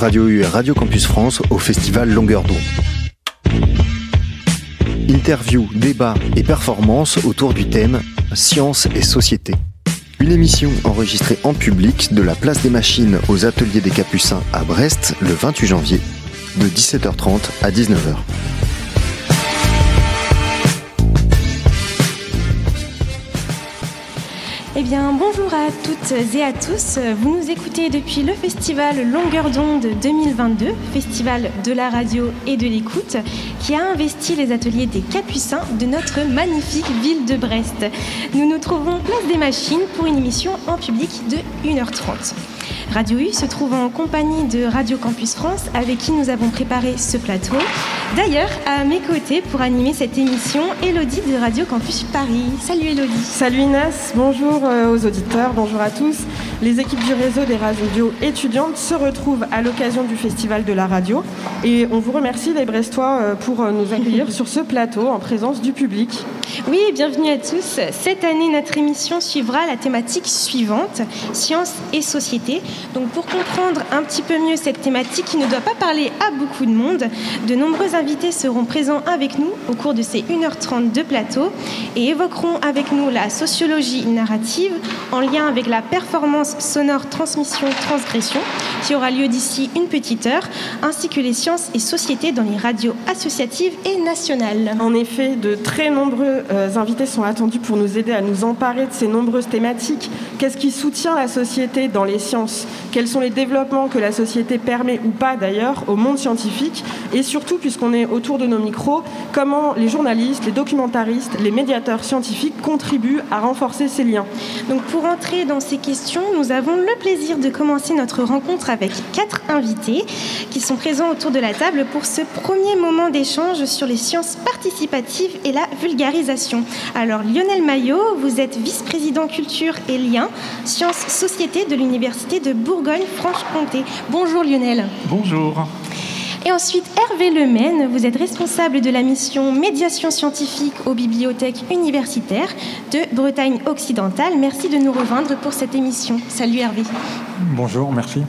Radio U et Radio Campus France au festival Longueur d'onde. Interviews, débats et performances autour du thème Science et société. Une émission enregistrée en public de la place des machines aux ateliers des Capucins à Brest le 28 janvier de 17h30 à 19h. Eh bien, bonjour à toutes et à tous. Vous nous écoutez depuis le festival Longueur d'onde 2022, festival de la radio et de l'écoute, qui a investi les ateliers des Capucins de notre magnifique ville de Brest. Nous nous trouvons place des machines pour une émission en public de 1h30. Radio U se trouve en compagnie de Radio Campus France avec qui nous avons préparé ce plateau. D'ailleurs, à mes côtés pour animer cette émission, Elodie de Radio Campus Paris. Salut Elodie. Salut Inès, bonjour euh, aux auditeurs, bonjour à tous. Les équipes du réseau des radios étudiantes se retrouvent à l'occasion du Festival de la radio et on vous remercie les Brestois euh, pour euh, nous accueillir sur ce plateau en présence du public. Oui, bienvenue à tous. Cette année, notre émission suivra la thématique suivante, sciences et société. Donc pour comprendre un petit peu mieux cette thématique qui ne doit pas parler à beaucoup de monde, de nombreux invités seront présents avec nous au cours de ces 1h30 de plateau et évoqueront avec nous la sociologie narrative en lien avec la performance sonore transmission transgression qui aura lieu d'ici une petite heure, ainsi que les sciences et sociétés dans les radios associatives et nationales. En effet, de très nombreux euh, invités sont attendus pour nous aider à nous emparer de ces nombreuses thématiques. Qu'est-ce qui soutient la société dans les sciences? Quels sont les développements que la société permet ou pas d'ailleurs au monde scientifique Et surtout, puisqu'on est autour de nos micros, comment les journalistes, les documentaristes, les médiateurs scientifiques contribuent à renforcer ces liens Donc pour entrer dans ces questions, nous avons le plaisir de commencer notre rencontre avec quatre invités qui sont présents autour de la table pour ce premier moment d'échange sur les sciences participatives et la vulgarisation. Alors Lionel Maillot, vous êtes vice-président culture et liens, sciences société de l'Université de Bourgogne-Franche-Comté. Bonjour Lionel. Bonjour. Et ensuite, Hervé Lemaine, vous êtes responsable de la mission médiation scientifique aux bibliothèques universitaires de Bretagne occidentale. Merci de nous rejoindre pour cette émission. Salut Hervé. Bonjour, merci.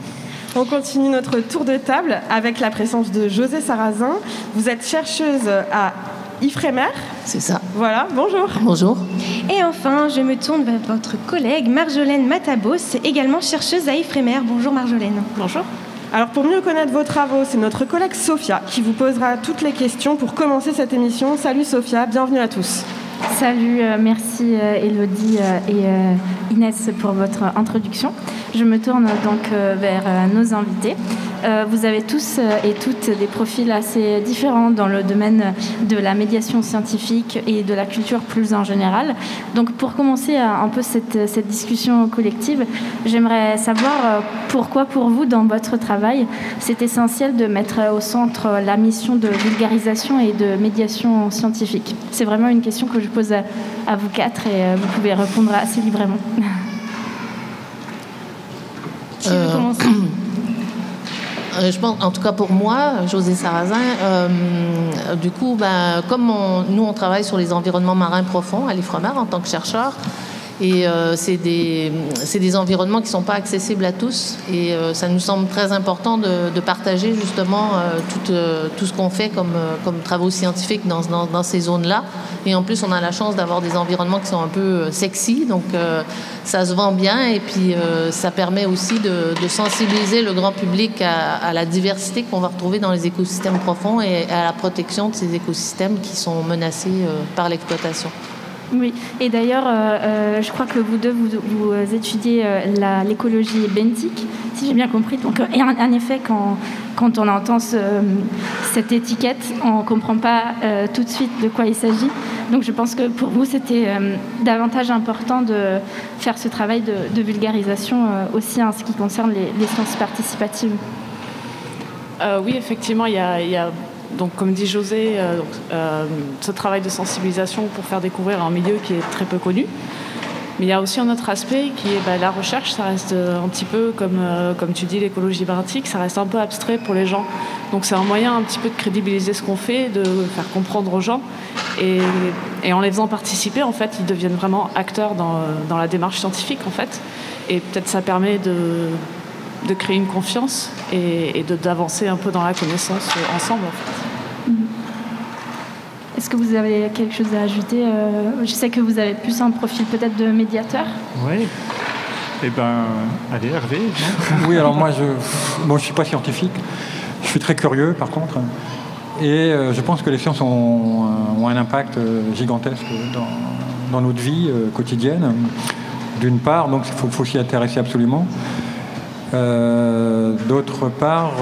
On continue notre tour de table avec la présence de José Sarrazin. Vous êtes chercheuse à Ifremer. C'est ça. Voilà, bonjour. Bonjour. Et enfin, je me tourne vers votre collègue Marjolaine Matabos, également chercheuse à Ifremer. Bonjour Marjolaine. Bonjour. Alors pour mieux connaître vos travaux, c'est notre collègue Sophia qui vous posera toutes les questions pour commencer cette émission. Salut Sophia, bienvenue à tous. Salut, euh, merci euh, Elodie euh, et Inès pour votre introduction. Je me tourne donc vers nos invités. Euh, vous avez tous euh, et toutes des profils assez différents dans le domaine de la médiation scientifique et de la culture plus en général. Donc pour commencer euh, un peu cette, cette discussion collective, j'aimerais savoir pourquoi pour vous dans votre travail c'est essentiel de mettre au centre la mission de vulgarisation et de médiation scientifique? C'est vraiment une question que je pose à, à vous quatre et vous pouvez répondre assez librement. Qui veut commencer? je pense, en tout cas pour moi, José Sarrazin, euh, du coup, ben, comme nous on travaille sur les environnements marins profonds à l'IFREMER en tant que chercheur, et euh, c'est des, environnements qui ne sont pas accessibles à tous, et euh, ça nous semble très important de, partager justement euh, tout, ce qu'on fait comme, travaux scientifiques dans, ces zones-là. Et en plus, on a la chance d'avoir des environnements qui sont un peu sexy, donc ça se vend bien, et puis ça permet aussi de, sensibiliser le grand public à, la diversité qu'on va retrouver dans les écosystèmes profonds et à la protection de ces écosystèmes qui sont menacés par l'exploitation. Oui, et d'ailleurs, euh, euh, je crois que vous deux, vous, étudiez euh, l'écologie benthique, si j'ai bien compris. Donc, en, effet, quand, on entend ce- cette étiquette, on ne comprend pas tout de suite de quoi il s'agit. Donc, je pense que pour vous, c'était davantage important de faire ce travail de, vulgarisation aussi en ce qui concerne les, sciences participatives. Oui, effectivement, il y a, donc, comme dit José, euh, euh, ce travail de sensibilisation pour faire découvrir un milieu qui est très peu connu. Mais il y a aussi un autre aspect qui est bah, la recherche, ça reste euh, un petit peu comme, comme tu dis, l'écologie benthique, ça reste un peu abstrait pour les gens. Donc c'est un moyen un petit peu de crédibiliser ce qu'on fait, de faire comprendre aux gens. Et, et en les faisant participer, en fait, ils deviennent vraiment acteurs dans, dans la démarche scientifique, en fait. Et peut-être ça permet de, de créer une confiance et, d'avancer un peu dans la connaissance ensemble. Mm-hmm. Est-ce que vous avez quelque chose à ajouter Je sais que vous avez plus un profil peut-être de médiateur. Oui. Eh ben, allez, Hervé. oui, alors moi, je ne je suis pas scientifique. Je suis très curieux, par contre. Et euh, je pense que les sciences ont, euh, un impact euh, gigantesque dans, notre vie quotidienne. D'une part, donc il faut, s'y intéresser absolument. D'autre part,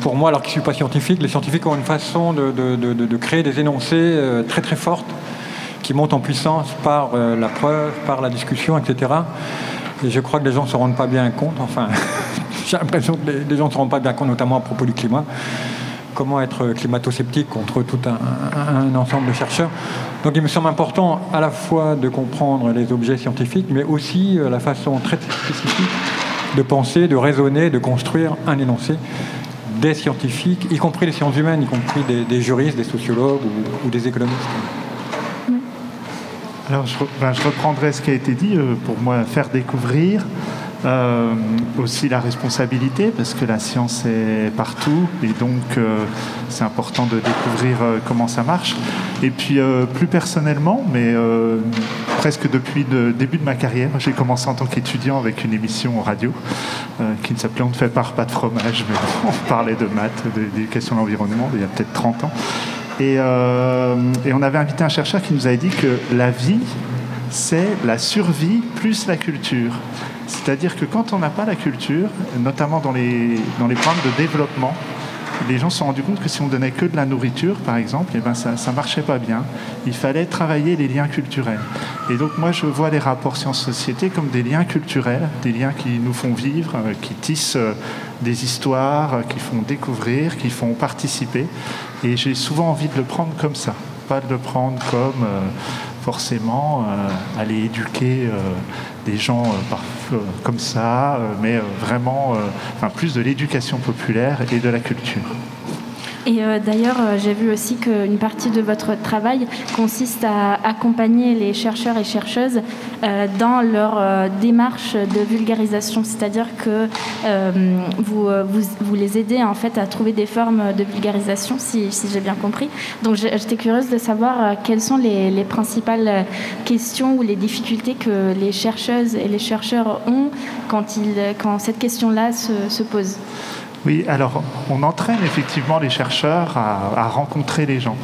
pour moi, alors que je ne suis pas scientifique, les scientifiques ont une façon de, créer des énoncés très très fortes qui montent en puissance par la preuve, par la discussion, etc. Et je crois que les gens ne se rendent pas bien compte, enfin, j'ai l'impression que les, gens ne se rendent pas bien compte, notamment à propos du climat. Comment être climato-sceptique contre tout un, ensemble de chercheurs. Donc il me semble important à la fois de comprendre les objets scientifiques, mais aussi euh, la façon très spécifique de penser, de raisonner, de construire un énoncé des scientifiques, y compris les sciences humaines, y compris des, juristes, des sociologues ou des économistes. Alors je, ben, je, reprendrai ce qui a été dit euh, pour moi faire découvrir. Euh, aussi la responsabilité parce que la science est partout et donc euh, c'est important de découvrir comment ça marche. Et puis plus personnellement, mais presque depuis le début de ma carrière, j'ai commencé en tant qu'étudiant avec une émission radio qui ne s'appelait On ne fait pas pas de fromage, mais on parlait de maths, d'éducation à l'environnement il y a peut-être 30 ans. Euh, et, on avait invité un chercheur qui nous avait dit que la vie, c'est la survie plus la culture. C'est-à-dire que quand on n'a pas la culture, notamment dans les, dans les programmes de développement, les gens se sont rendus compte que si on donnait que de la nourriture, par exemple, eh ben ça ne marchait pas bien. Il fallait travailler les liens culturels. Et donc moi, je vois les rapports sciences-société comme des liens culturels, des liens qui nous font vivre, euh, qui tissent euh, des histoires, euh, qui font découvrir, qui font participer. Et j'ai souvent envie de le prendre comme ça, pas de le prendre comme forcément aller éduquer des gens comme ça, mais vraiment enfin, plus de l'éducation populaire et de la culture. Et euh, d'ailleurs, euh, j'ai vu aussi qu'une partie de votre travail consiste à accompagner les chercheurs et chercheuses euh, dans leur démarche de vulgarisation, c'est-à-dire que vous, vous, les aidez en fait à trouver des formes de vulgarisation, si, j'ai bien compris. Donc j'étais curieuse de savoir quelles sont les, les, principales questions ou les difficultés que les chercheuses et les chercheurs ont quand, ils, quand cette question-là se pose. Oui, alors on entraîne effectivement les chercheurs à, rencontrer les gens.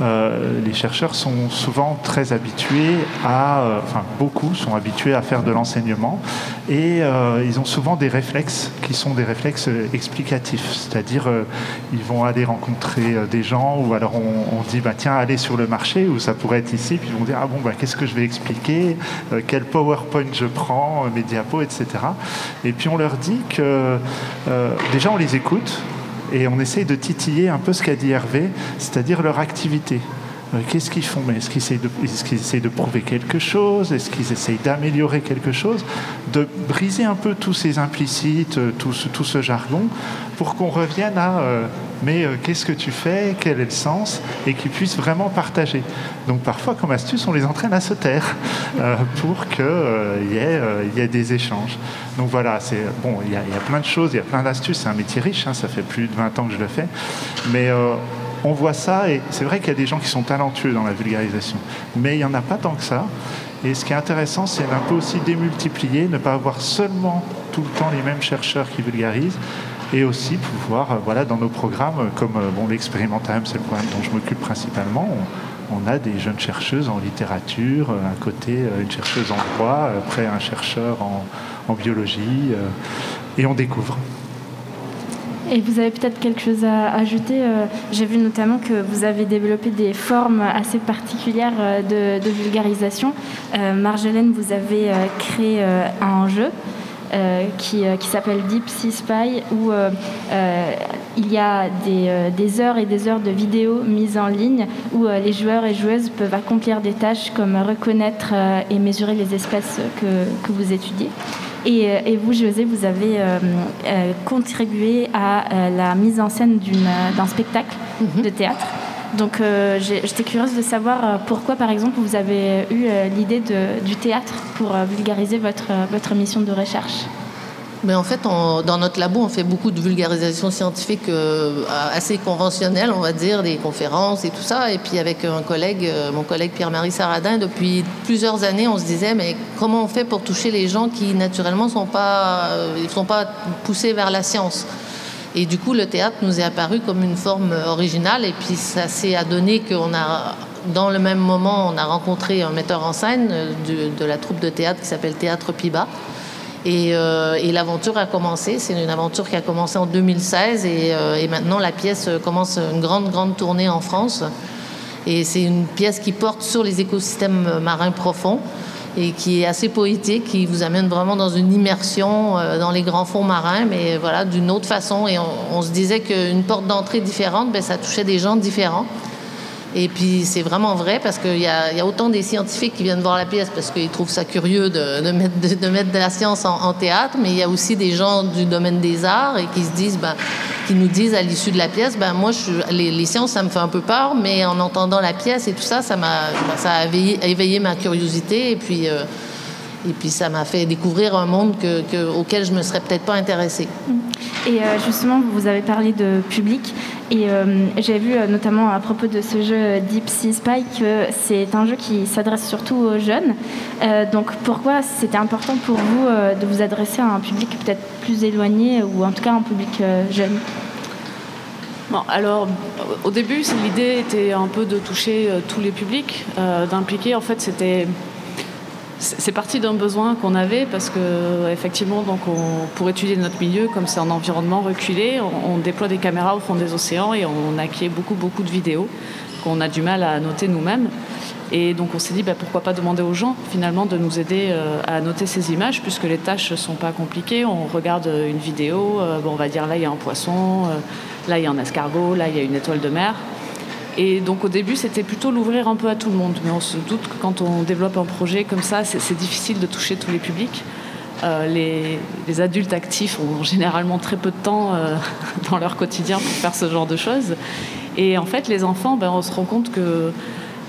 Euh, les chercheurs sont souvent très habitués à, euh, enfin beaucoup sont habitués à faire de l'enseignement et euh, ils ont souvent des réflexes qui sont des réflexes explicatifs, c'est-à-dire ils vont aller rencontrer des gens ou alors on, dit bah tiens allez sur le marché ou ça pourrait être ici. Puis ils vont dire ah bon bah qu'est-ce que je vais expliquer, quel PowerPoint je prends, mes diapos etc. Et puis on leur dit que déjà on les écoute et on essaye de titiller un peu ce qu'a dit Hervé, c'est-à-dire leur activité. Euh, qu'est-ce qu'ils font? Est-ce qu'ils essayent, de, prouver quelque chose? Est-ce qu'ils essayent d'améliorer quelque chose? De briser un peu tous ces implicites, euh, tout ce, jargon, pour qu'on revienne à euh, mais qu'est-ce que tu fais? Quel est le sens? Et qu'ils puissent vraiment partager. Donc parfois, comme astuce, on les entraîne à se taire pour qu'il y, ait des échanges. Donc voilà, c'est bon, il y, a plein de choses, il y a plein d'astuces. C'est un métier riche, hein, ça fait plus de 20 ans que je le fais. Mais on voit ça, et c'est vrai qu'il y a des gens qui sont talentueux dans la vulgarisation, mais il n'y en a pas tant que ça. Et ce qui est intéressant, c'est un peu aussi démultiplier, ne pas avoir seulement tout le temps les mêmes chercheurs qui vulgarisent, et aussi pouvoir, euh, voilà, dans nos programmes, comme euh, bon, l'expérimentarium, c'est le programme dont je m'occupe principalement, on, a des jeunes chercheuses en littérature, euh, à côté une chercheuse en droit, après un chercheur en biologie, et on découvre. Et vous avez peut-être quelque chose à ajouter. Euh, j'ai vu notamment que vous avez développé des formes assez particulières euh, de, vulgarisation. Euh, Marjolaine, vous avez créé un jeu. Qui, s'appelle Deep Sea Spy, où il y a des, heures et des heures de vidéos mises en ligne où les joueurs et joueuses peuvent accomplir des tâches comme reconnaître et mesurer les espèces que vous étudiez. Euh, et, vous, José, vous avez euh, euh, contribué à la mise en scène d'un spectacle mhm. de théâtre. Donc j'étais curieuse de savoir pourquoi, par exemple, vous avez eu l'idée du théâtre pour vulgariser votre, votre mission de recherche? mais en fait, dans notre labo, on fait beaucoup de vulgarisation scientifique euh, assez conventionnelle, on va dire, des conférences et tout ça. Et puis avec un collègue, euh, mon collègue Pierre-Marie Saradin, depuis plusieurs années, on se disait, mais comment on fait pour toucher les gens qui, naturellement, ne sont, euh, sont pas poussés vers la science? Et du coup, le théâtre nous est apparu comme une forme originale. Et puis ça s'est adonné qu'on a dans le même moment, on a rencontré un metteur en scène de, de la troupe de théâtre qui s'appelle Théâtre Piba, euh, et, l'aventure a commencé. C'est une aventure qui a commencé en 2016 euh, et, maintenant la pièce commence une grande, grande tournée en France. Et c'est une pièce qui porte sur les écosystèmes marins profonds et qui est assez poétique, qui vous amène vraiment dans une immersion euh, dans les grands fonds marins, mais voilà, d'une autre façon. Et on, se disait qu'une porte d'entrée différente, ben, ça touchait des gens différents. Et puis c'est vraiment vrai parce qu'il y, a autant des scientifiques qui viennent voir la pièce parce qu'ils trouvent ça curieux de, mettre, de, mettre, de, la science en, théâtre, mais il y a aussi des gens du domaine des arts et qui se disent, ben, qui nous disent à l'issue de la pièce, ben moi les, sciences ça me fait un peu peur, mais en entendant la pièce et tout ça, ça m'a, ça a éveillé, ma curiosité et puis. Euh, et puis ça m'a fait découvrir un monde que, auquel je ne me serais peut-être pas intéressée. Et euh, justement, vous avez parlé de public. Et euh, j'ai vu euh, notamment à propos de ce jeu Deep Sea Spy que c'est un jeu qui s'adresse surtout aux jeunes. donc pourquoi c'était important pour vous de vous adresser à un public peut-être plus éloigné ou en tout cas un public jeune? Bon, alors, au début, l'idée était un peu de toucher tous les publics, d'impliquer. En fait, c'était c'est parti d'un besoin qu'on avait parce que effectivement, pour étudier notre milieu, comme c'est un environnement reculé, on, déploie des caméras au fond des océans et on acquiert beaucoup beaucoup de vidéos qu'on a du mal à noter nous-mêmes. Et donc on s'est dit bah, pourquoi pas demander aux gens finalement de nous aider euh, à noter ces images puisque les tâches ne sont pas compliquées. On regarde une vidéo, euh, on va dire là il y a un poisson, euh, là il y a un escargot, là il y a une étoile de mer. Et donc au début, c'était plutôt l'ouvrir un peu à tout le monde. Mais on se doute que quand on développe un projet comme ça, c'est difficile de toucher tous les publics. Euh, les, adultes actifs ont généralement très peu de temps euh, dans leur quotidien pour faire ce genre de choses. Et en fait, les enfants, ben, on se rend compte que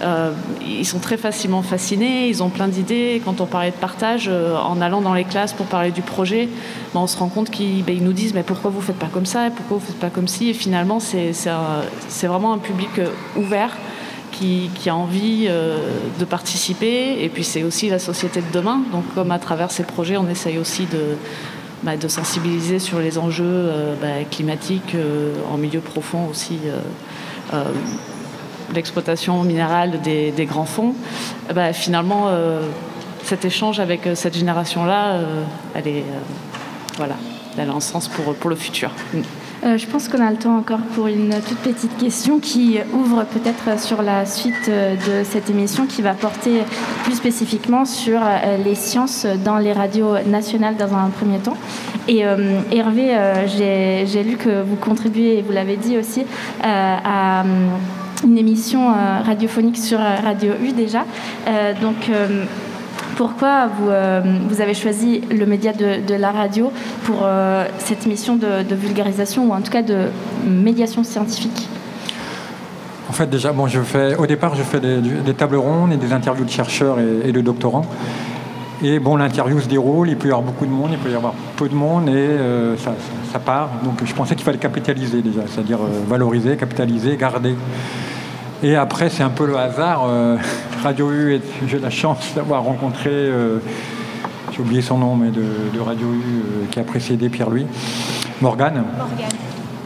euh, ils sont très facilement fascinés, ils ont plein d'idées. Quand on parlait de partage, euh, en allant dans les classes pour parler du projet, ben, on se rend compte qu'ils ben, nous disent mais pourquoi vous faites pas comme ça, pourquoi vous faites pas comme ci? Et finalement, c'est vraiment un public euh, ouvert qui, a envie de participer. Et puis c'est aussi la société de demain. Donc comme à travers ces projets, on essaye aussi de, ben, de sensibiliser sur les enjeux climatiques en milieu profond aussi l'exploitation minérale des, grands fonds, eh ben, finalement, euh, cet échange avec euh, cette génération-là, euh, elle, est, voilà, elle a un sens pour, le futur. Mm. je pense qu'on a le temps encore pour une toute petite question qui ouvre peut-être sur la suite de cette émission qui va porter plus spécifiquement sur les sciences dans les radios nationales dans un premier temps. Et Hervé, j'ai lu que vous contribuez, et vous l'avez dit aussi, à une émission euh, radiophonique sur euh, Radio U déjà. Euh, donc, pourquoi vous, avez choisi le média de, la radio pour cette mission de, vulgarisation ou en tout cas de médiation scientifique? En fait, déjà, bon, je fais, au départ, je fais des, tables rondes et des interviews de chercheurs et, de doctorants. Et bon, l'interview se déroule, il peut y avoir beaucoup de monde, il peut y avoir peu de monde et ça, part. Donc je pensais qu'il fallait capitaliser déjà, c'est-à-dire valoriser, capitaliser, garder. Et après, c'est un peu le hasard. Euh, Radio U, j'ai la chance d'avoir rencontré, euh, j'ai oublié son nom, mais de, Radio U euh, qui a précédé Pierre-Louis, Morgane.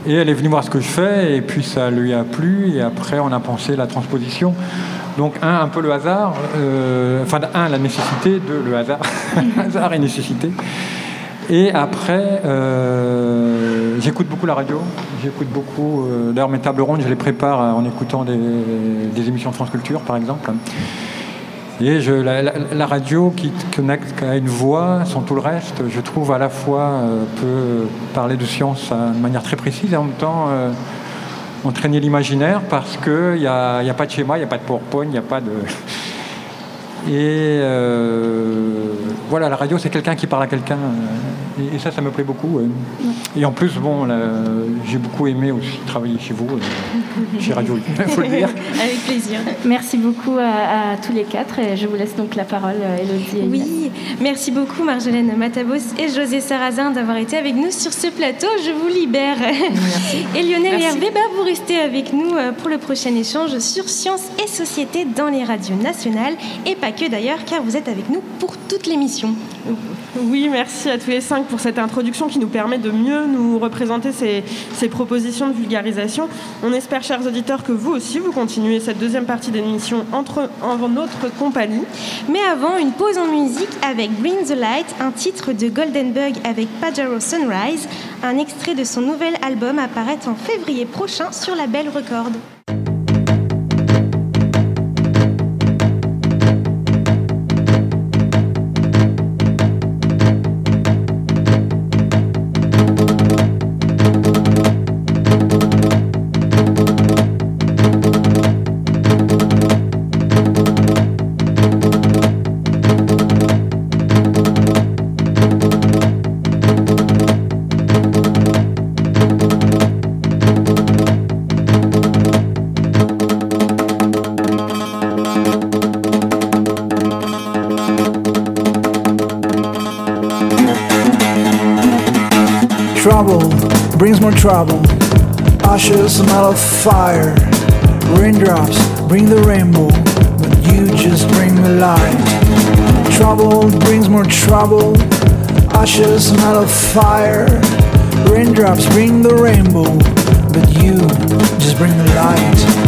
Et elle est venue voir ce que je fais, et puis ça lui a plu, et après on a pensé la transposition. Donc, un, un peu le hasard, enfin, un, la nécessité, deux, le hasard, hasard et nécessité. Et après, euh, j'écoute beaucoup la radio. J'écoute beaucoup. Euh, d'ailleurs, mes tables rondes, je les prépare en écoutant des, émissions de France Culture, par exemple. Et la, radio qui connecte à une voix, sans tout le reste, je trouve à la fois euh, peut parler de science de manière très précise et en même temps entraîner l'imaginaire parce qu'il n'y a, a, pas de schéma, il n'y a pas de PowerPoint, il n'y a pas de. Et voilà, la radio, c'est quelqu'un qui parle à quelqu'un. Et, ça, ça me plaît beaucoup. Et en plus, bon, j'ai beaucoup aimé aussi travailler chez vous, chez Radio il faut le dire. Avec plaisir. Merci beaucoup à, tous les quatre. Et je vous laisse donc la parole, Elodie. Oui, merci beaucoup, Marjolaine Matabos et José Sarrazin, d'avoir été avec nous sur ce plateau. Je vous libère. Merci. Et Lionel et Hervé, bah, vous restez avec nous euh, pour le prochain échange sur sciences et société dans les radios nationales. Et pas que d'ailleurs, car vous êtes avec nous pour toute l'émission. Oui, merci à tous les cinq pour cette introduction qui nous permet de mieux nous représenter ces, ces propositions de vulgarisation. On espère, chers auditeurs, que vous aussi, vous continuez cette deuxième partie d'émission entre, en notre compagnie. Mais avant, une pause en musique avec Bring the Light, un titre de Goldenberg avec Pajaro Sunrise, un extrait de son nouvel album apparaît en février prochain sur la Belle Record. Trouble. Usher, smell of fire. Raindrops bring the rainbow, but you just bring the light. Trouble brings more trouble. Ashes smell of fire. Raindrops bring the rainbow, but you just bring the light.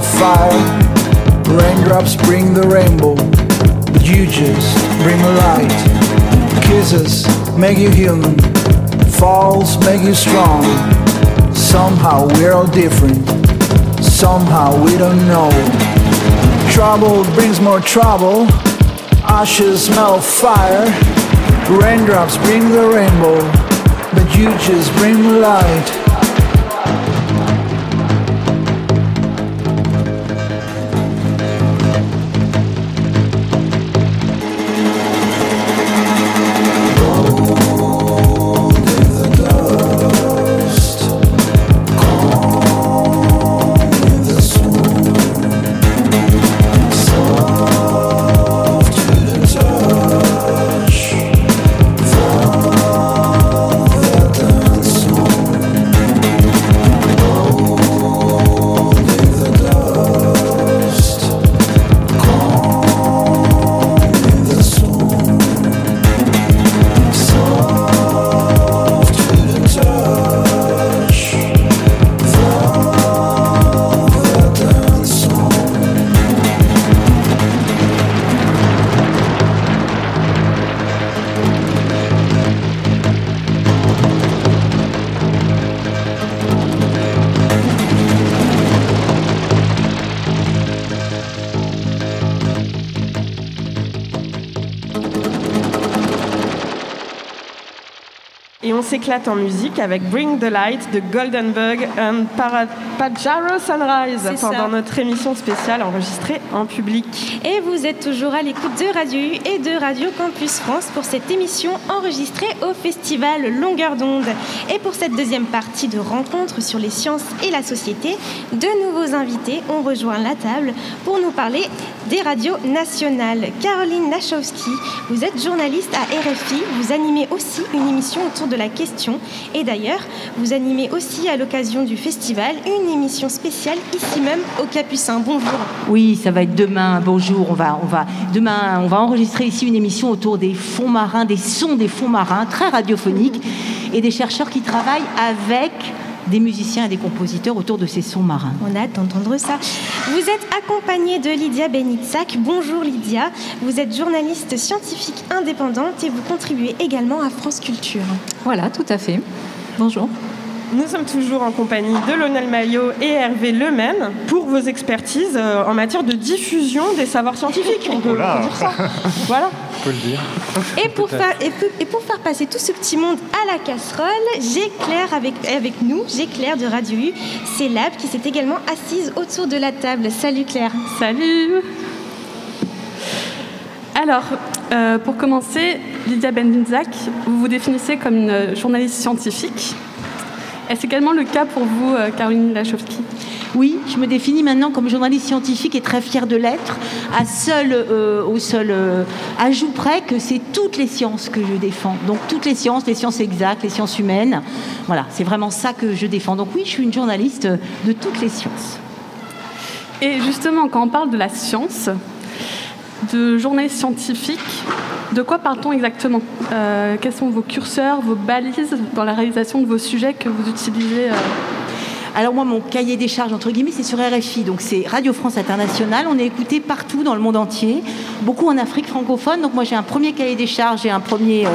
Fire. Raindrops bring the rainbow, but you just bring the light. Kisses make you human, falls make you strong. Somehow we're all different, somehow we don't know. Trouble brings more trouble, ashes smell fire. Raindrops bring the rainbow, but you just bring the light. S'éclate en musique avec Bring the Light de Goldenberg and Pajaro Sunrise pendant notre émission spéciale enregistrée en public. Et vous êtes toujours à l'écoute de Radio U et de Radio Campus France pour cette émission enregistrée au festival Longueur d'onde. Et pour cette deuxième partie de rencontre sur les sciences et la société, de nouveaux invités ont rejoint la table pour nous parler des radios nationales. Caroline Lachowski, vous êtes journaliste à RFI, vous animez une émission autour de de la question. Et d'ailleurs, vous animez aussi à l'occasion du festival une émission spéciale ici même au Capucin. Bonjour. Oui, ça va être demain. Bonjour. On va, on va, demain, on va enregistrer ici une émission autour des fonds marins, des sons des fonds marins, très radiophoniques, et des chercheurs qui travaillent avec des musiciens et des compositeurs autour de ces sons marins. On a hâte d'entendre ça. Vous êtes accompagnée de Lydia Benitsak. Bonjour Lydia. Vous êtes journaliste scientifique indépendante et vous contribuez également à France Culture. Voilà, tout à fait. Bonjour. Nous sommes toujours en compagnie de Lionel Maillot et Hervé Lemaine pour vos expertises euh, en matière de diffusion des savoirs scientifiques. On peut, Voilà. dire ça. Voilà. On peut le dire. Et pour, faire, et, pour, et pour faire passer tout ce petit monde à la casserole, j'ai Claire avec, avec nous, j'ai Claire de Radio U, c'est Lab qui s'est également assise autour de la table. Salut Claire. Salut Alors, euh, pour commencer, Lydia Bendinzak, vous vous définissez comme une journaliste scientifique. Est-ce également le cas pour vous, euh, Caroline Lachowski? Oui, je me définis maintenant comme journaliste scientifique et très fière de l'être, à seul, euh, au seul euh, ajout près que c'est toutes les sciences que je défends. Donc toutes les sciences, les sciences exactes, les sciences humaines. Voilà, c'est vraiment ça que je défends. Donc oui, je suis une journaliste de toutes les sciences. Et justement, quand on parle de la science, de journaliste scientifique, de quoi parle-t-on exactement? Euh, Quels sont vos curseurs, vos balises dans la réalisation de vos sujets que vous utilisez euh, Alors moi, mon cahier des charges, entre guillemets, c'est sur RFI, donc c'est Radio France Internationale. On est écouté partout dans le monde entier, beaucoup en Afrique francophone. Donc moi, j'ai un premier cahier des charges et un premier... euh,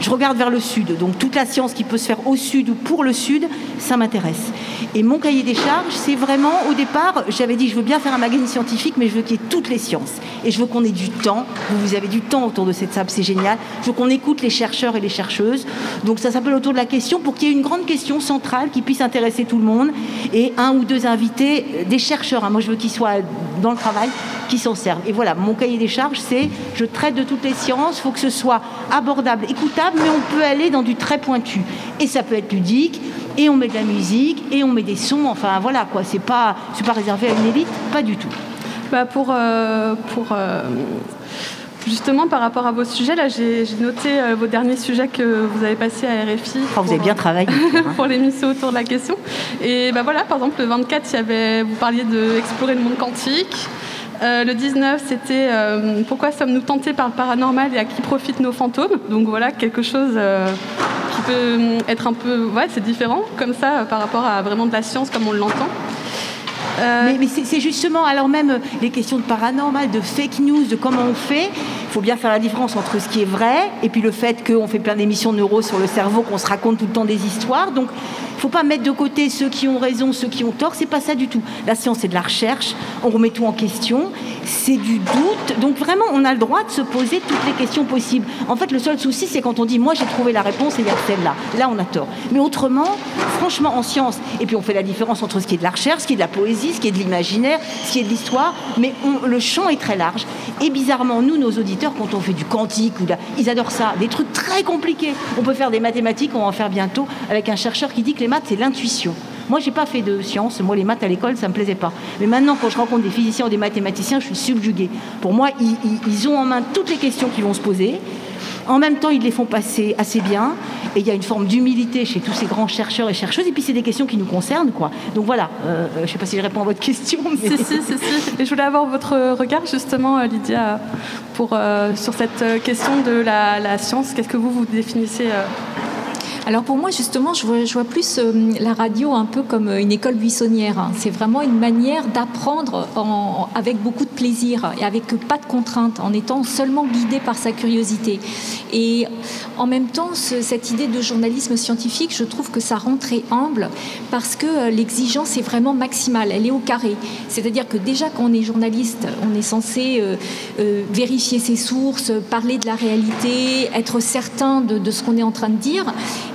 je regarde vers le sud, donc toute la science qui peut se faire au sud ou pour le sud, ça m'intéresse. Et mon cahier des charges, c'est vraiment, au départ, j'avais dit, je veux bien faire un magazine scientifique, mais je veux qu'il y ait toutes les sciences. Et je veux qu'on ait du temps. Vous, avez du temps autour de cette table, c'est génial. Je veux qu'on écoute les chercheurs et les chercheuses. Donc ça s'appelle autour de la question pour qu'il y ait une grande question centrale qui puisse intéresser tout le monde et un ou deux invités, euh, des chercheurs. hein. Moi, je veux qu'ils soient dans le travail, qui s'en servent. Et voilà, mon cahier des charges, c'est je traite de toutes les sciences. Il faut que ce soit abordable, écoutable, mais on peut aller dans du très pointu. Et ça peut être ludique. Et on met de la musique, et on met des sons. Enfin, voilà quoi. C'est pas, c'est pas réservé à une élite, pas du tout. Bah, pour, euh, pour euh, justement par rapport à vos sujets, là j'ai j'ai noté euh, vos derniers sujets que vous avez passés à RFI. Oh, vous avez bien travaillé. pour l'émission autour de la question. Et bah voilà, par exemple le 24, il y avait, vous parliez d'explorer le monde quantique. Euh, le 19, c'était euh, pourquoi sommes-nous tentés par le paranormal et à qui profitent nos fantômes? Donc voilà, quelque chose euh, qui peut être un peu, ouais, c'est différent comme ça par rapport à vraiment de la science comme on l'entend. Mais, mais c'est justement, alors même les questions de paranormal, de fake news, de comment on fait, il faut bien faire la différence entre ce qui est vrai et puis le fait qu'on fait plein d'émissions neuro sur le cerveau, qu'on se raconte tout le temps des histoires. Donc, il ne faut pas mettre de côté ceux qui ont raison, ceux qui ont tort. C'est pas ça du tout. La science, c'est de la recherche. On remet tout en question. C'est du doute. Donc, vraiment, on a le droit de se poser toutes les questions possibles. En fait, le seul souci, c'est quand on dit moi, j'ai trouvé la réponse et il y a celle-là. Là, on a tort. Mais autrement, franchement, en science, et puis on fait la différence entre ce qui est de la recherche, ce qui est de la poésie, ce qui est de l'imaginaire, ce qui est de l'histoire. Mais le champ est très large. Et bizarrement, nous, nos auditeurs, quand on fait du quantique, ou ils adorent ça. Des trucs très compliqués. On peut faire des mathématiques, on va en faire bientôt, avec un chercheur qui dit que les maths, c'est l'intuition. Moi, j'ai pas fait de sciences. Moi, les maths à l'école, ça me plaisait pas. Mais maintenant, quand je rencontre des physiciens ou des mathématiciens, je suis subjuguée. Pour moi, ils, ils- ils ont en main toutes les questions qui vont se poser. En même temps, ils les font passer assez bien. Et il y a une forme d'humilité chez tous ces grands chercheurs et chercheuses. Et puis, c'est des questions qui nous concernent, quoi. Donc voilà. Euh, euh, je sais pas si je réponds à votre question. Mais... Si, si, si, si. Et je voulais avoir votre regard justement, euh, Lydia, pour, euh, sur cette question de la, la science. Qu'est-ce que vous vous définissez euh, Alors pour moi, justement, je vois, plus euh, la radio un peu comme euh, une école buissonnière. C'est vraiment une manière d'apprendre en- avec beaucoup de plaisir et avec pas de contraintes, en étant seulement guidé par sa curiosité. Et en même temps, ce- cette idée de journalisme scientifique, je trouve que ça rend très humble parce que euh, l'exigence est vraiment maximale, elle est au carré. C'est-à-dire que déjà quand on est journaliste, on est censé vérifier ses sources, parler de la réalité, être certain de ce qu'on est en train de dire.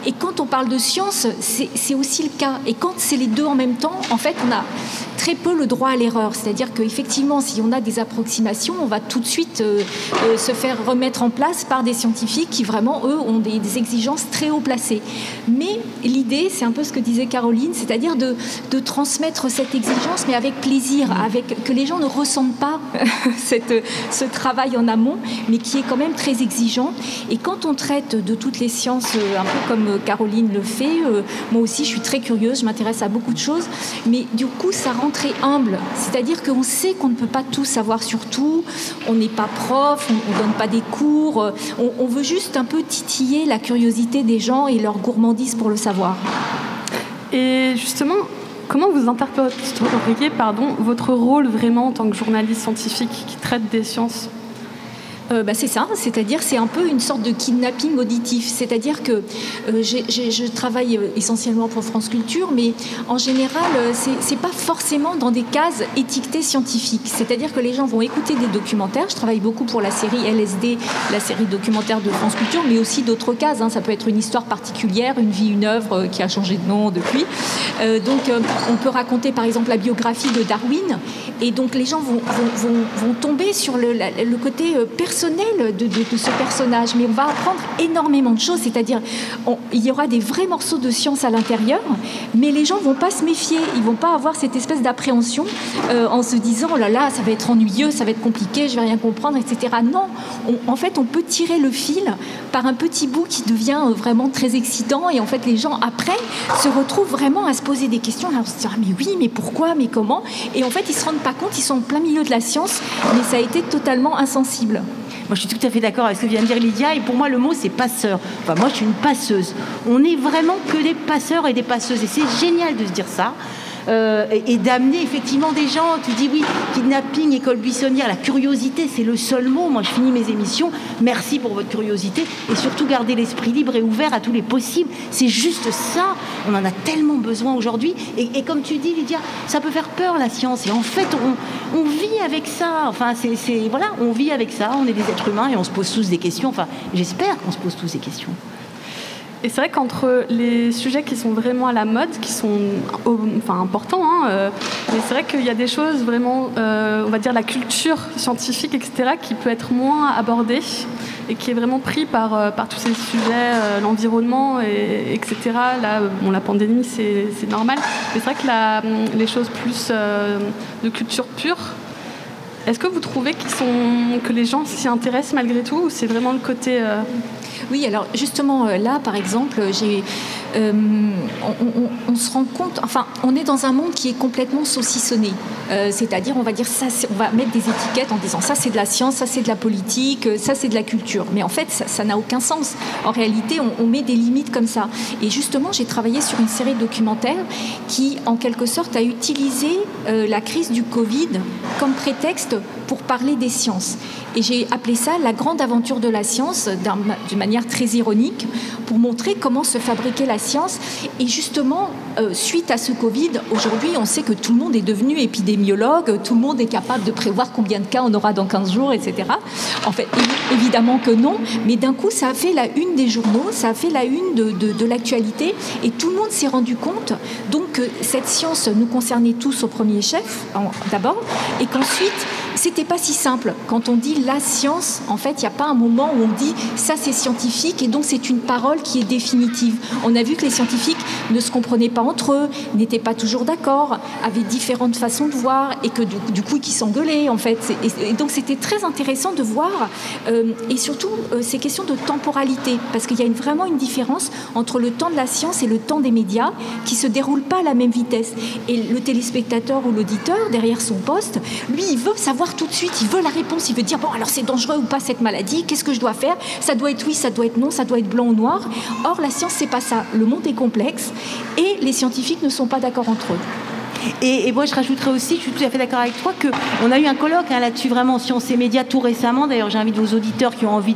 Et quand on parle de science, c'est aussi le cas. Et quand c'est les deux en même temps, en fait, on a très peu le droit à l'erreur. C'est-à-dire qu'effectivement, si on a des approximations, on va tout de suite euh, euh, se faire remettre en place par des scientifiques qui vraiment, eux, ont des, exigences très haut placées. Mais l'idée, c'est un peu ce que disait Caroline, c'est-à-dire de, de, transmettre cette exigence, mais avec plaisir, avec, que les gens ne ressentent pas cette, ce travail en amont, mais qui est quand même très exigeant. Et quand on traite de toutes les sciences, un peu comme Caroline le fait, moi aussi, je suis très curieuse, je m'intéresse à beaucoup de choses, mais du coup, ça rend très humble. C'est-à-dire qu'on sait qu'on ne peut pas tout savoir sur tout, on n'est pas prof, on ne donne pas des cours, on, veut juste un peu titiller la curiosité des gens et leur gourmandise pour le savoir. Et justement, comment vous interpréteriez pardon, votre rôle vraiment en tant que journaliste scientifique qui traite des sciences? Euh, bah, c'est ça, c'est-à-dire c'est un peu une sorte de kidnapping auditif. C'est-à-dire que euh, je travaille euh, essentiellement pour France Culture, mais en général, c'est pas forcément dans des cases étiquetées scientifiques. C'est-à-dire que les gens vont écouter des documentaires. Je travaille beaucoup pour la série LSD, la série documentaire de France Culture, mais aussi d'autres cases. Hein. Ça peut être une histoire particulière, une vie, une œuvre qui a changé de nom depuis. donc on peut raconter par exemple la biographie de Darwin, et donc les gens vont, tomber sur le, le côté personnel personnel de, ce personnage, mais on va apprendre énormément de choses, c'est-à-dire il y aura des vrais morceaux de science à l'intérieur, mais les gens vont pas se méfier, ils vont pas avoir cette espèce d'appréhension euh, en se disant oh là là, ça va être ennuyeux, ça va être compliqué, je vais rien comprendre, etc. Non, en fait, on peut tirer le fil par un petit bout qui devient euh, vraiment très excitant, et en fait, les gens après se retrouvent vraiment à se poser des questions, à se dire ah, mais oui, mais pourquoi, mais comment, et en fait, ils se rendent pas compte, ils sont en plein milieu de la science, mais ça a été totalement insensible. Moi, je suis tout à fait d'accord avec ce que vient de dire Lydia. Et pour moi, le mot, c'est passeur. Moi, je suis une passeuse. On n'est vraiment que des passeurs et des passeuses. Et c'est génial de se dire ça. Euh, et, d'amener effectivement des gens. Tu dis oui, kidnapping, école buissonnière, la curiosité, c'est le seul mot. Moi, je finis mes émissions. Merci pour votre curiosité et surtout garder l'esprit libre et ouvert à tous les possibles. C'est juste ça. On en a tellement besoin aujourd'hui. Et, comme tu dis, Lydia, ça peut faire peur la science. Et en fait, on, on vit avec ça. Enfin, c'est voilà, on vit avec ça. On est des êtres humains et on se pose tous des questions. Enfin, j'espère qu'on se pose tous des questions. Et c'est vrai qu'entre les sujets qui sont vraiment à la mode, qui sont enfin, importants, hein, euh, mais c'est vrai qu'il y a des choses vraiment, euh, on va dire la culture scientifique, etc., qui peut être moins abordée et qui est vraiment pris par, euh, par tous ces sujets, l'environnement, et, etc. Là, bon, la pandémie, c'est normal. Mais c'est vrai que les choses plus de culture pure, est-ce que vous trouvez sont, que les gens s'y intéressent malgré tout ou c'est vraiment le côté... Oui, alors justement euh, là, par exemple, j'ai euh, on, se rend compte, enfin, on est dans un monde qui est complètement saucissonné. Euh, c'est-à-dire, on va dire ça, on va mettre des étiquettes en disant ça c'est de la science, ça c'est de la politique, ça c'est de la culture. Mais en fait, ça n'a aucun sens. En réalité, on, met des limites comme ça. Et justement, j'ai travaillé sur une série de documentaires qui, en quelque sorte, a utilisé euh, la crise du Covid comme prétexte pour parler des sciences. Et j'ai appelé ça la grande aventure de la science, d'une manière très ironique, pour montrer comment se fabriquait la science. Et justement, euh, suite à ce Covid, aujourd'hui, on sait que tout le monde est devenu épidémiologue, tout le monde est capable de prévoir combien de cas on aura dans 15 jours, etc. En fait, évidemment que non, mais d'un coup, ça a fait la une des journaux, ça a fait la une de, de, l'actualité, et tout le monde s'est rendu compte donc que cette science nous concernait tous au premier chef, d'abord, et qu'ensuite, c'était pas si simple. Quand on dit la science, en fait, il n'y a pas un moment où on dit ça c'est scientifique et donc c'est une parole qui est définitive. On a vu que les scientifiques ne se comprenaient pas entre eux, n'étaient pas toujours d'accord, avaient différentes façons de voir et que du, coup, ils s'engueulaient en fait. Et, donc c'était très intéressant de voir euh, et surtout euh, ces questions de temporalité parce qu'il y a vraiment une différence entre le temps de la science et le temps des médias qui se déroulent pas à la même vitesse. Et le téléspectateur ou l'auditeur derrière son poste, lui, il veut savoir tout de suite, il veut la réponse, il veut dire bon alors c'est dangereux ou pas cette maladie, qu'est-ce que je dois faire? Ça doit être oui, ça doit être non, ça doit être blanc ou noir. Or la science c'est pas ça. Le monde est complexe et les scientifiques ne sont pas d'accord entre eux. Et, moi, je rajouterais aussi, je suis tout à fait d'accord avec toi, qu'on a eu un colloque hein, là-dessus vraiment sciences et médias tout récemment. D'ailleurs, j'invite vos auditeurs qui ont envie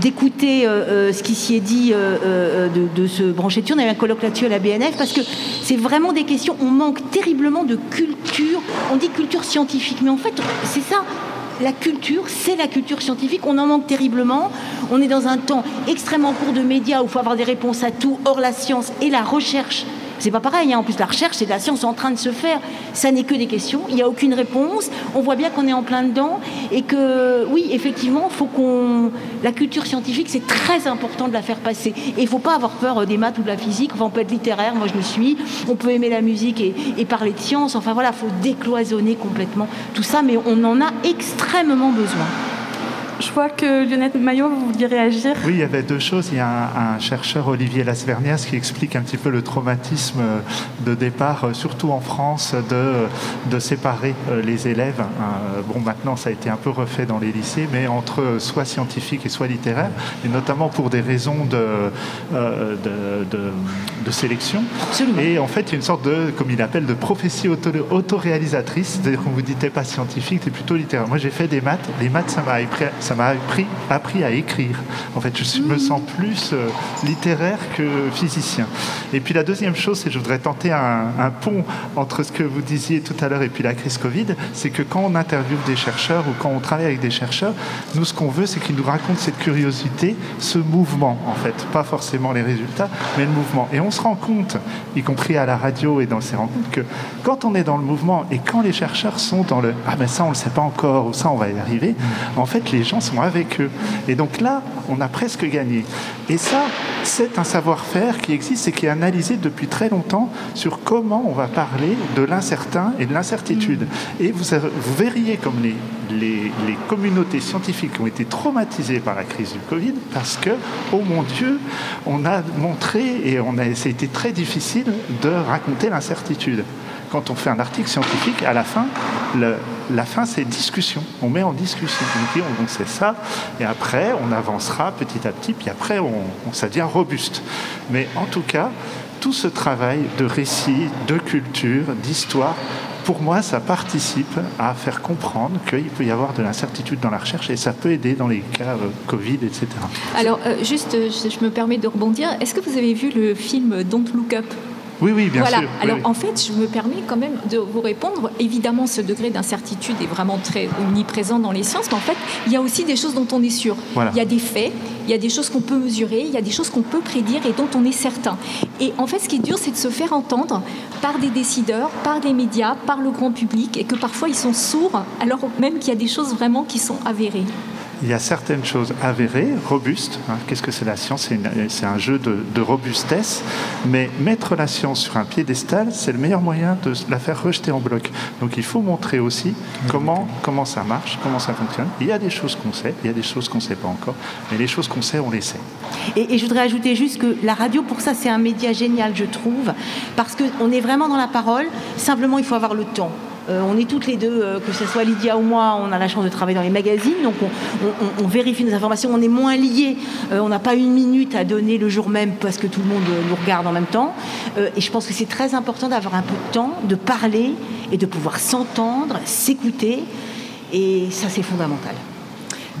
d'écouter euh, euh, ce qui s'y est dit euh, de, se brancher dessus. On a eu un colloque là-dessus à la BNF parce que c'est vraiment des questions. On manque terriblement de culture. On dit culture scientifique, mais en fait, c'est ça la culture, c'est la culture scientifique. On en manque terriblement. On est dans un temps extrêmement court de médias où il faut avoir des réponses à tout. Or, la science et la recherche C'est pas pareil. Hein. En plus, la recherche, c'est de la science en train de se faire. Ça n'est que des questions. Il n'y a aucune réponse. On voit bien qu'on est en plein dedans et que, oui, effectivement, faut qu'on. La culture scientifique, c'est très important de la faire passer. Et il faut pas avoir peur des maths ou de la physique. Enfin, on peut être littéraire. Moi, je me suis. On peut aimer la musique et, et parler de science. Enfin, voilà, faut décloisonner complètement tout ça, mais on en a extrêmement besoin. Je vois que Lionel Maillot, vous vouliez réagir. Oui, il y avait deux choses. Il y a un, chercheur, Olivier Lasvernias, qui explique un petit peu le traumatisme de départ, euh, surtout en France, de, de séparer euh, les élèves. Euh, bon, maintenant, ça a été un peu refait dans les lycées, mais entre soit scientifique et soit littéraire, et notamment pour des raisons de, de, de, sélection. Et en fait, il y a une sorte de, comme il appelle, de prophétie autoréalisatrice. C'est-à-dire qu'on vous dit, t'es pas scientifique, t'es plutôt littéraire. Moi, j'ai fait des maths. Les maths, ça m'a appris ça m'a appris, appris, à écrire. En fait, je me sens plus euh, littéraire que physicien. Et puis la deuxième chose, c'est que je voudrais tenter un, pont entre ce que vous disiez tout à l'heure et puis la crise Covid, c'est que quand on interviewe des chercheurs ou quand on travaille avec des chercheurs, nous, ce qu'on veut, c'est qu'ils nous racontent cette curiosité, ce mouvement, en fait. Pas forcément les résultats, mais le mouvement. Et on se rend compte, y compris à la radio et dans ces rencontres, que quand on est dans le mouvement et quand les chercheurs sont dans le ah ben ça on le sait pas encore ou ça on va y arriver, en fait les gens sont avec eux. Et donc là, on a presque gagné. Et ça, c'est un savoir-faire qui existe et qui est analysé depuis très longtemps sur comment on va parler de l'incertain et de l'incertitude. Et vous, verriez comme les, communautés scientifiques ont été traumatisées par la crise du Covid parce que, oh mon Dieu, on a montré et on a, ça très difficile de raconter l'incertitude quand on fait un article scientifique, à la fin, la fin, c'est discussion. On met en discussion. On dit, on ça, et après, on avancera petit à petit, puis après, on, ça devient robuste. Mais en tout cas, tout ce travail de récit, de culture, d'histoire, pour moi, ça participe à faire comprendre qu'il peut y avoir de l'incertitude dans la recherche et ça peut aider dans les cas euh, Covid, etc. Alors, euh, juste, je me permets de rebondir. Est-ce que vous avez vu le film Don't Look Up? Oui, oui, bien voilà. sûr. Alors en fait, je me permets quand même de vous répondre. Évidemment, ce degré d'incertitude est vraiment très omniprésent dans les sciences, mais en fait, il y a aussi des choses dont on est sûr. Il y a des faits, il y a des choses qu'on peut mesurer, il y a des choses qu'on peut prédire et dont on est certain. Et en fait, ce qui est dur, c'est de se faire entendre par des décideurs, par des médias, par le grand public, et que parfois ils sont sourds, alors même qu'il y a des choses vraiment qui sont avérées il y a certaines choses avérées, robustes. Hein. Qu'est-ce que c'est la science? C'est un jeu de, robustesse. Mais mettre la science sur un piédestal, c'est le meilleur moyen de la faire rejeter en bloc. Donc il faut montrer aussi comment, comment ça marche, comment ça fonctionne. Il y a des choses qu'on sait, il y a des choses qu'on ne sait pas encore. Mais les choses qu'on sait, on les sait. Et, et, je voudrais ajouter juste que la radio, pour ça, c'est un média génial, je trouve. Parce qu'on est vraiment dans la parole. Simplement, il faut avoir le temps. Euh, on est toutes les deux, euh, que ce soit Lydia ou moi, on a la chance de travailler dans les magazines, donc on, vérifie nos informations, on est moins liés, euh, on n'a pas une minute à donner le jour même parce que tout le monde nous regarde en même temps. et je pense que c'est très important d'avoir un peu de temps, de parler et de pouvoir s'entendre, s'écouter, et ça c'est fondamental.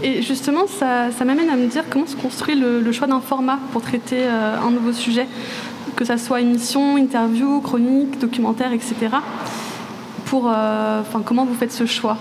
Et justement, ça, m'amène à me dire comment se construit le, choix d'un format pour traiter un nouveau sujet, que ça soit émission, interview, chronique, documentaire, etc. Euh, comment vous faites ce choix?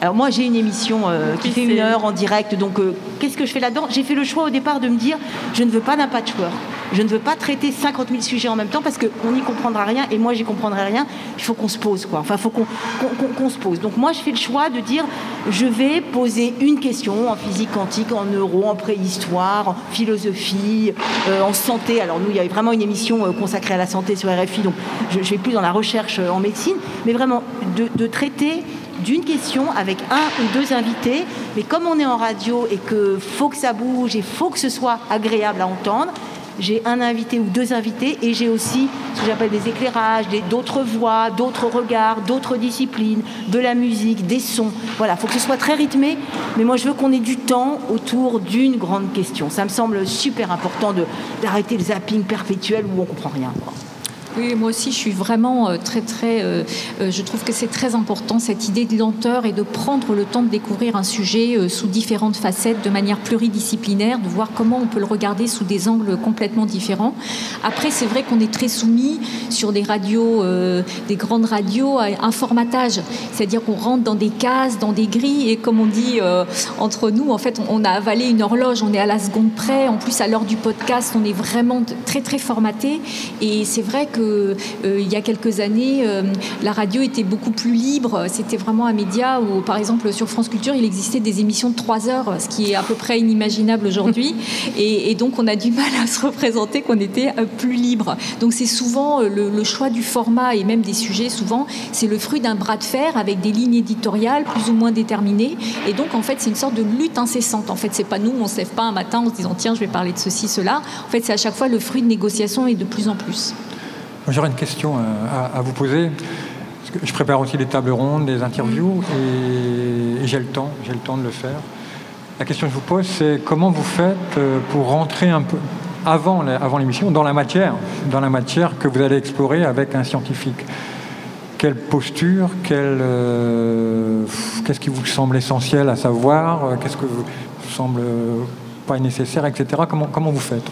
Alors moi j'ai une émission euh, qui fait une heure en direct, donc euh, qu'est-ce que je fais là-dedans? J'ai fait le choix au départ de me dire je ne veux pas d'un patchwork. Je ne veux pas traiter 50 000 sujets en même temps parce qu'on n'y comprendra rien et moi j'y comprendrai rien. Il faut qu'on se pose quoi. Enfin, il faut qu'on se pose. Donc moi je fais le choix de dire je vais poser une question en physique quantique, en neuro, en préhistoire, en philosophie, euh, en santé. Alors nous il y avait vraiment une émission consacrée à la santé sur RFI, donc je ne vais plus dans la recherche en médecine, mais vraiment de, de traiter d'une question avec un ou deux invités. Mais comme on est en radio et que faut que ça bouge et faut que ce soit agréable à entendre, j'ai un invité ou deux invités et j'ai aussi ce que j'appelle des éclairages, d'autres voix, d'autres regards, d'autres disciplines, de la musique, des sons. Voilà, il faut que ce soit très rythmé, mais moi je veux qu'on ait du temps autour d'une grande question. Ça me semble super important d'arrêter le zapping perpétuel où on comprend rien. Oui, moi aussi, je suis vraiment euh, très, très. Euh, euh, je trouve que c'est très important cette idée de lenteur et de prendre le temps de découvrir un sujet sous différentes facettes, de manière pluridisciplinaire, de voir comment on peut le regarder sous des angles complètement différents. Après, c'est vrai qu'on est très soumis sur des radios, des grandes radios, à un formatage, c'est-à-dire qu'on rentre dans des cases, dans des grilles, et comme on dit entre nous, en fait, on a avalé une horloge, on est à la seconde près. En plus, à l'heure du podcast, on est vraiment très, très formaté, et c'est vrai que que il y a quelques années, la radio était beaucoup plus libre. C'était vraiment un média où, par exemple, sur France Culture, il existait des émissions de 3 heures, ce qui est à peu près inimaginable aujourd'hui. et, donc, on a du mal à se représenter qu'on était plus libre. Donc, c'est souvent le, le choix du format et même des sujets. Souvent, c'est le fruit d'un bras de fer avec des lignes éditoriales plus ou moins déterminées. Et donc, en fait, c'est une sorte de lutte incessante. En fait, c'est pas nous, on se lève pas un matin en se disant tiens, je vais parler de ceci, cela. En fait, c'est à chaque fois le fruit de négociations et de plus en plus. J'aurais une question euh, à, vous poser. je prépare aussi des tables rondes, des interviews, et, j'ai le temps, j'ai le temps de le faire. La question que je vous pose, c'est comment vous faites euh, pour rentrer un peu avant, avant l'émission dans la matière, dans la matière que vous allez explorer avec un scientifique? Quelle posture, euh, qu'est-ce qui vous semble essentiel à savoir, qu'est-ce que vous semble pas nécessaire, etc. Comment, comment vous faites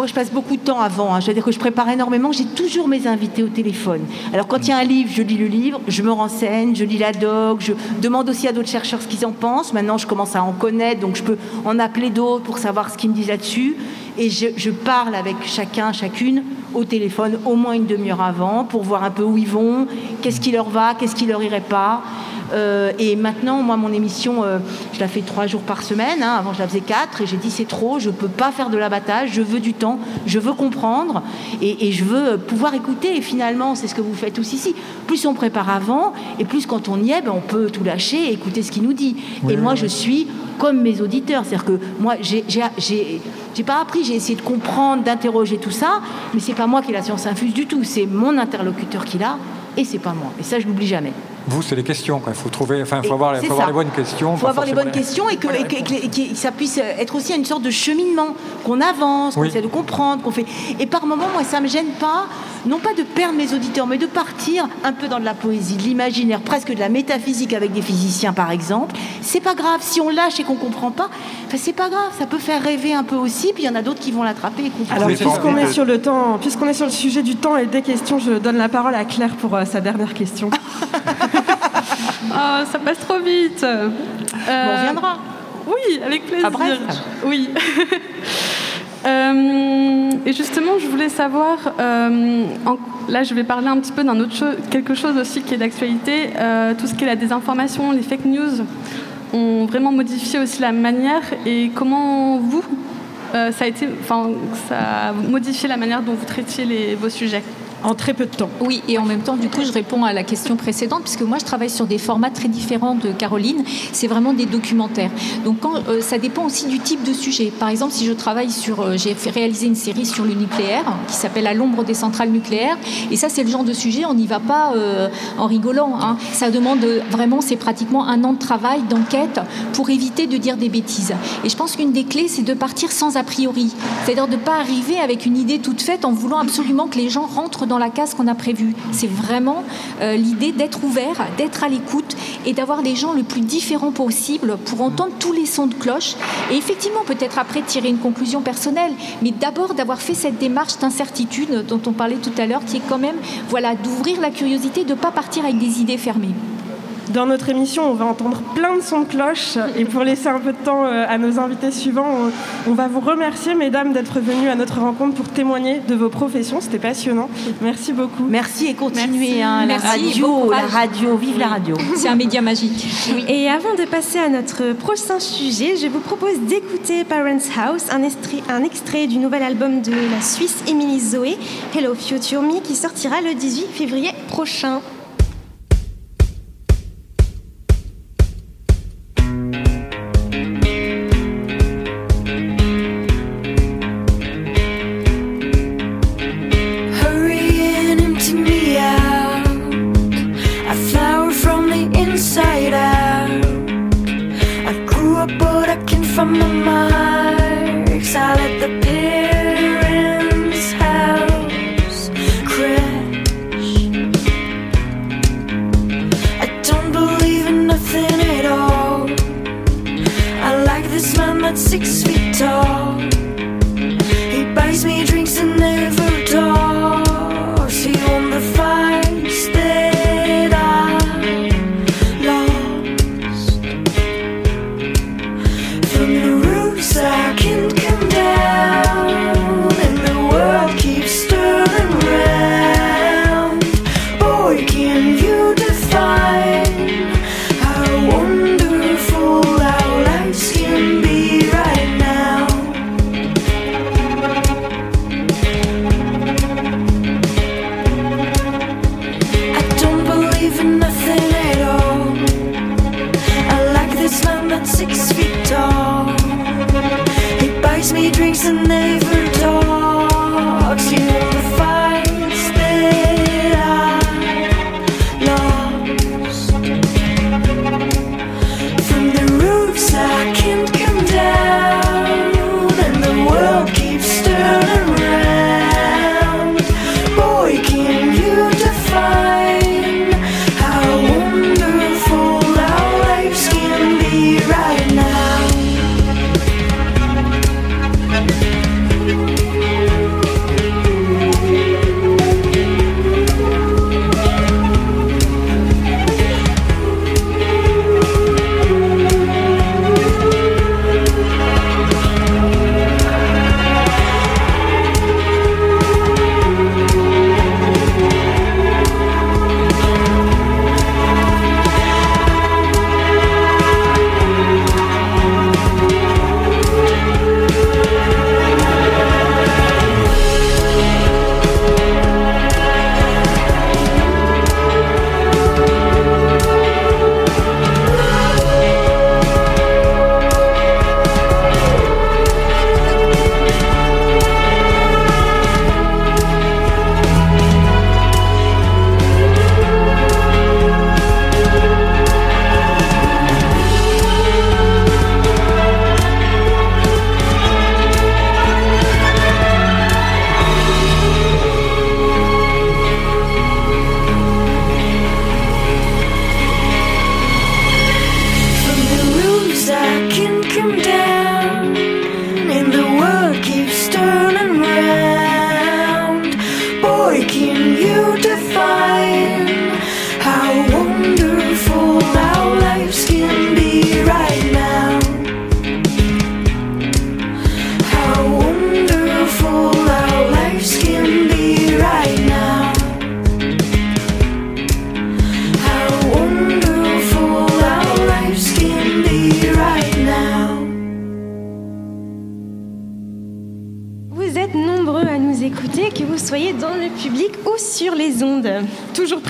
Moi, je passe beaucoup de temps avant. Hein. Je veux dire que je prépare énormément. J'ai toujours mes invités au téléphone. Alors, quand il y a un livre, je lis le livre, je me renseigne, je lis la doc, je demande aussi à d'autres chercheurs ce qu'ils en pensent. Maintenant, je commence à en connaître, donc je peux en appeler d'autres pour savoir ce qu'ils me disent là-dessus. Et je, je parle avec chacun, chacune au téléphone au moins une demi-heure avant pour voir un peu où ils vont, qu'est-ce qui leur va, qu'est-ce qui leur irait pas. Euh, et maintenant, moi, mon émission, euh, je la fais trois jours par semaine. Hein. Avant, je la faisais quatre. Et j'ai dit, c'est trop, je ne peux pas faire de l'abattage. Je veux du temps, je veux comprendre. Et, je veux pouvoir écouter. Et finalement, c'est ce que vous faites aussi ici. Plus on prépare avant, et plus quand on y est, ben, on peut tout lâcher et écouter ce qu'il nous dit. et moi, je suis comme mes auditeurs. C'est-à-dire que moi, j'ai pas appris, j'ai essayé de comprendre, d'interroger tout ça, mais c'est pas moi qui ai la science infuse du tout, c'est mon interlocuteur qui l'a, et c'est pas moi. Et ça, je l'oublie jamais. Vous, c'est les questions. Il faut trouver, enfin, faut avoir, faut avoir les bonnes questions. Il faut avoir les bonnes questions et que, ça puisse être aussi une sorte de cheminement, qu'on avance, qu'on essaie de comprendre, qu'on fait. Et par moments, moi, ça me gêne pas, non pas de perdre mes auditeurs, mais de partir un peu dans de la poésie, de l'imaginaire, presque de la métaphysique avec des physiciens, par exemple. C'est pas grave si on lâche et qu'on comprend pas. Enfin, c'est pas grave, ça peut faire rêver un peu aussi. Puis il y en a d'autres qui vont l'attraper et comprendre. Alors, puisqu'on est sur le temps, puisqu'on est sur le sujet du temps et des questions, je donne la parole à Claire pour euh, sa dernière question. oh, ça passe trop vite. Euh, on reviendra. Oui, avec plaisir. Après, oui. Euh, et justement, je voulais savoir, euh, là je vais parler un petit peu d'un autre chose, quelque chose aussi qui est d'actualité, tout ce qui est la désinformation, les fake news ont vraiment modifié aussi la manière. Et comment vous, ça a été, enfin, ça a modifié la manière dont vous traitiez les, vos sujets? En très peu de temps. Oui, et en même temps, du coup, je réponds à la question précédente, puisque moi, je travaille sur des formats très différents de Caroline. C'est vraiment des documentaires. Donc, quand, euh, ça dépend aussi du type de sujet. Par exemple, si je travaille sur. Euh, j'ai réalisé une série sur le nucléaire qui s'appelle À l'ombre des centrales nucléaires. Et ça, c'est le genre de sujet, on n'y va pas euh, en rigolant. Hein. Ça demande vraiment, c'est pratiquement un an de travail, d'enquête, pour éviter de dire des bêtises. Et je pense qu'une des clés, c'est de partir sans a priori. C'est-à-dire de ne pas arriver avec une idée toute faite en voulant absolument que les gens rentrent dans la case qu'on a prévue. C'est vraiment euh, l'idée d'être ouvert, d'être à l'écoute et d'avoir les gens le plus différents possible pour entendre tous les sons de cloche et effectivement peut-être après tirer une conclusion personnelle, mais d'abord d'avoir fait cette démarche d'incertitude dont on parlait tout à l'heure, qui est quand même voilà d'ouvrir la curiosité, de ne pas partir avec des idées fermées. Dans notre émission, on va entendre plein de sons de cloche. Et pour laisser un peu de temps euh, à nos invités suivants, on, va vous remercier, mesdames, d'être venues à notre rencontre pour témoigner de vos professions. C'était passionnant. Merci beaucoup. Merci et continuez. Hein, la radio, la radio, vive la radio. C'est un média magique. Et avant de passer à notre prochain sujet, je vous propose d'écouter Parents House, un extrait, un extrait du nouvel album de la Suisse Emily Zoé, Hello Future Me, qui sortira le 18 février prochain. from the marks I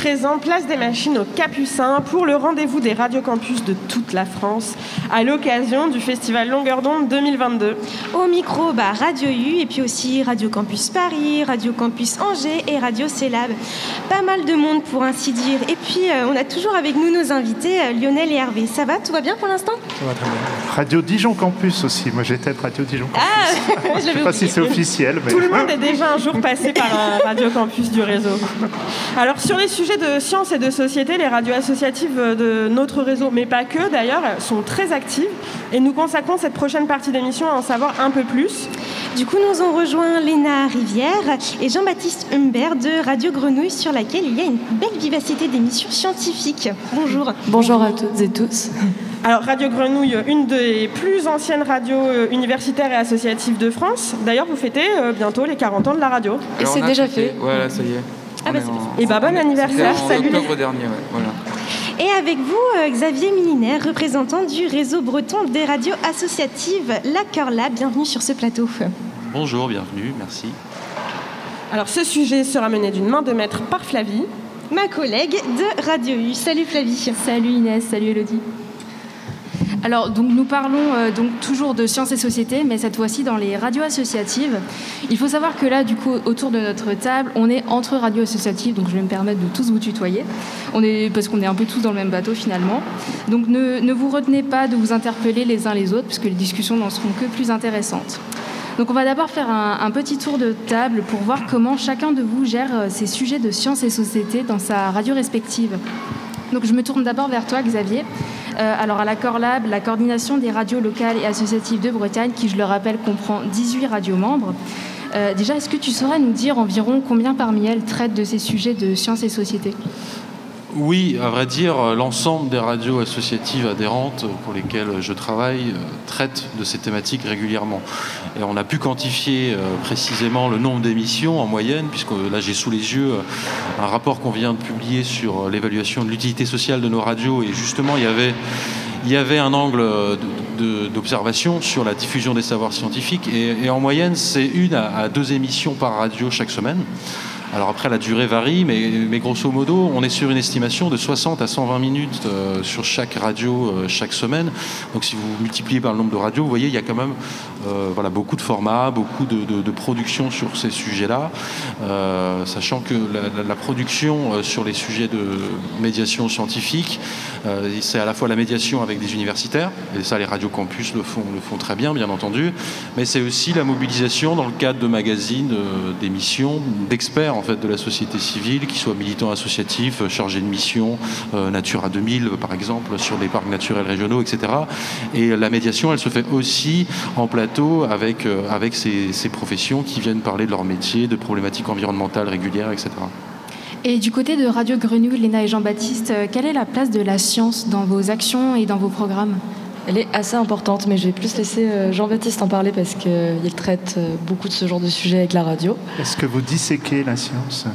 présent, place des machines au Capucin pour le rendez-vous des radiocampus de toute la France à l'occasion du festival Longueur d'onde 2022. Au micro, bah, Radio U et puis aussi Radio Campus Paris, Radio Campus Angers et Radio Célab. Pas mal de monde pour ainsi dire. Et puis euh, on a toujours avec nous nos invités euh, Lionel et Hervé. Ça va? Tout va bien pour l'instant? Ça va très bien. Radio Dijon Campus aussi. Moi, j'étais de Radio Dijon Campus. Ah, je ne sais pas si c'est officiel. Mais... Tout le monde est déjà un jour passé par un Radio Campus du réseau. Alors, sur les sujets de sciences et de société, les radios associatives de notre réseau, mais pas que d'ailleurs, sont très actives. Et nous consacrons cette prochaine partie d'émission à en savoir un peu plus. Du coup, nous ont rejoint Léna Rivière et Jean-Baptiste Humbert de Radio Grenouille, sur laquelle il y a une belle vivacité d'émissions scientifiques. Bonjour. Bonjour à toutes et tous. Alors, Radio Grenouille, une des plus anciennes radios euh, universitaires et associatives de France. D'ailleurs, vous fêtez euh, bientôt les 40 ans de la radio. Et c'est déjà fait. Voilà, ça y est. Ah bah, et bah, bon anniversaire, en salut. octobre dernier, ouais, voilà. Et avec vous, euh, Xavier Milinaire, représentant du réseau breton des radios associatives La Cœur Lab. Bienvenue sur ce plateau. Bonjour, bienvenue, merci. Alors, ce sujet sera mené d'une main de maître par Flavie. Ma collègue de Radio U. Salut Flavie. Salut Inès, salut Elodie. Alors, donc, nous parlons euh, donc toujours de sciences et société, mais cette fois-ci dans les radios associatives. Il faut savoir que là, du coup, autour de notre table, on est entre radios associatives, donc je vais me permettre de tous vous tutoyer. On est, parce qu'on est un peu tous dans le même bateau finalement. Donc, ne, ne vous retenez pas de vous interpeller les uns les autres, puisque les discussions n'en seront que plus intéressantes. Donc on va d'abord faire un, petit tour de table pour voir comment chacun de vous gère euh, ces sujets de sciences et société dans sa radio respective. Donc je me tourne d'abord vers toi Xavier. Euh, alors à la Corlab, la coordination des radios locales et associatives de Bretagne, qui je le rappelle comprend 18 radios membres. Euh, déjà, est-ce que tu saurais nous dire environ combien parmi elles traitent de ces sujets de sciences et société? Oui, à vrai dire, l'ensemble des radios associatives adhérentes pour lesquelles je travaille traitent de ces thématiques régulièrement. Et on a pu quantifier précisément le nombre d'émissions en moyenne, puisque là j'ai sous les yeux un rapport qu'on vient de publier sur l'évaluation de l'utilité sociale de nos radios, et justement il y avait un angle d'observation sur la diffusion des savoirs scientifiques et, en moyenne c'est une à deux émissions par radio chaque semaine. Alors après, la durée varie, mais, grosso modo, on est sur une estimation de 60 à 120 minutes euh, sur chaque radio euh, chaque semaine. Donc si vous multipliez par le nombre de radios, vous voyez, il y a quand même euh, voilà, beaucoup de formats, beaucoup de, de, production sur ces sujets-là, sachant que la production sur les sujets de médiation scientifique, c'est à la fois la médiation avec des universitaires, et ça les radios campus le font, le font très bien, bien entendu, mais c'est aussi la mobilisation dans le cadre de magazines, d'émissions, d'experts en fait de la société civile, qui soient militants associatifs, chargés de mission, euh, Natura 2000 par exemple, sur les parcs naturels régionaux, etc. Et la médiation, elle se fait aussi en plateau avec, euh, avec ces, ces professions qui viennent parler de leur métier, de problématiques environnementales régulières, etc. Et du côté de Radio Grenouille, Léna et Jean-Baptiste, quelle est la place de la science dans vos actions et dans vos programmes? Elle est assez importante, mais je vais plus laisser Jean-Baptiste en parler parce qu'il traite beaucoup de ce genre de sujet avec la radio. Est-ce que vous disséquez la science?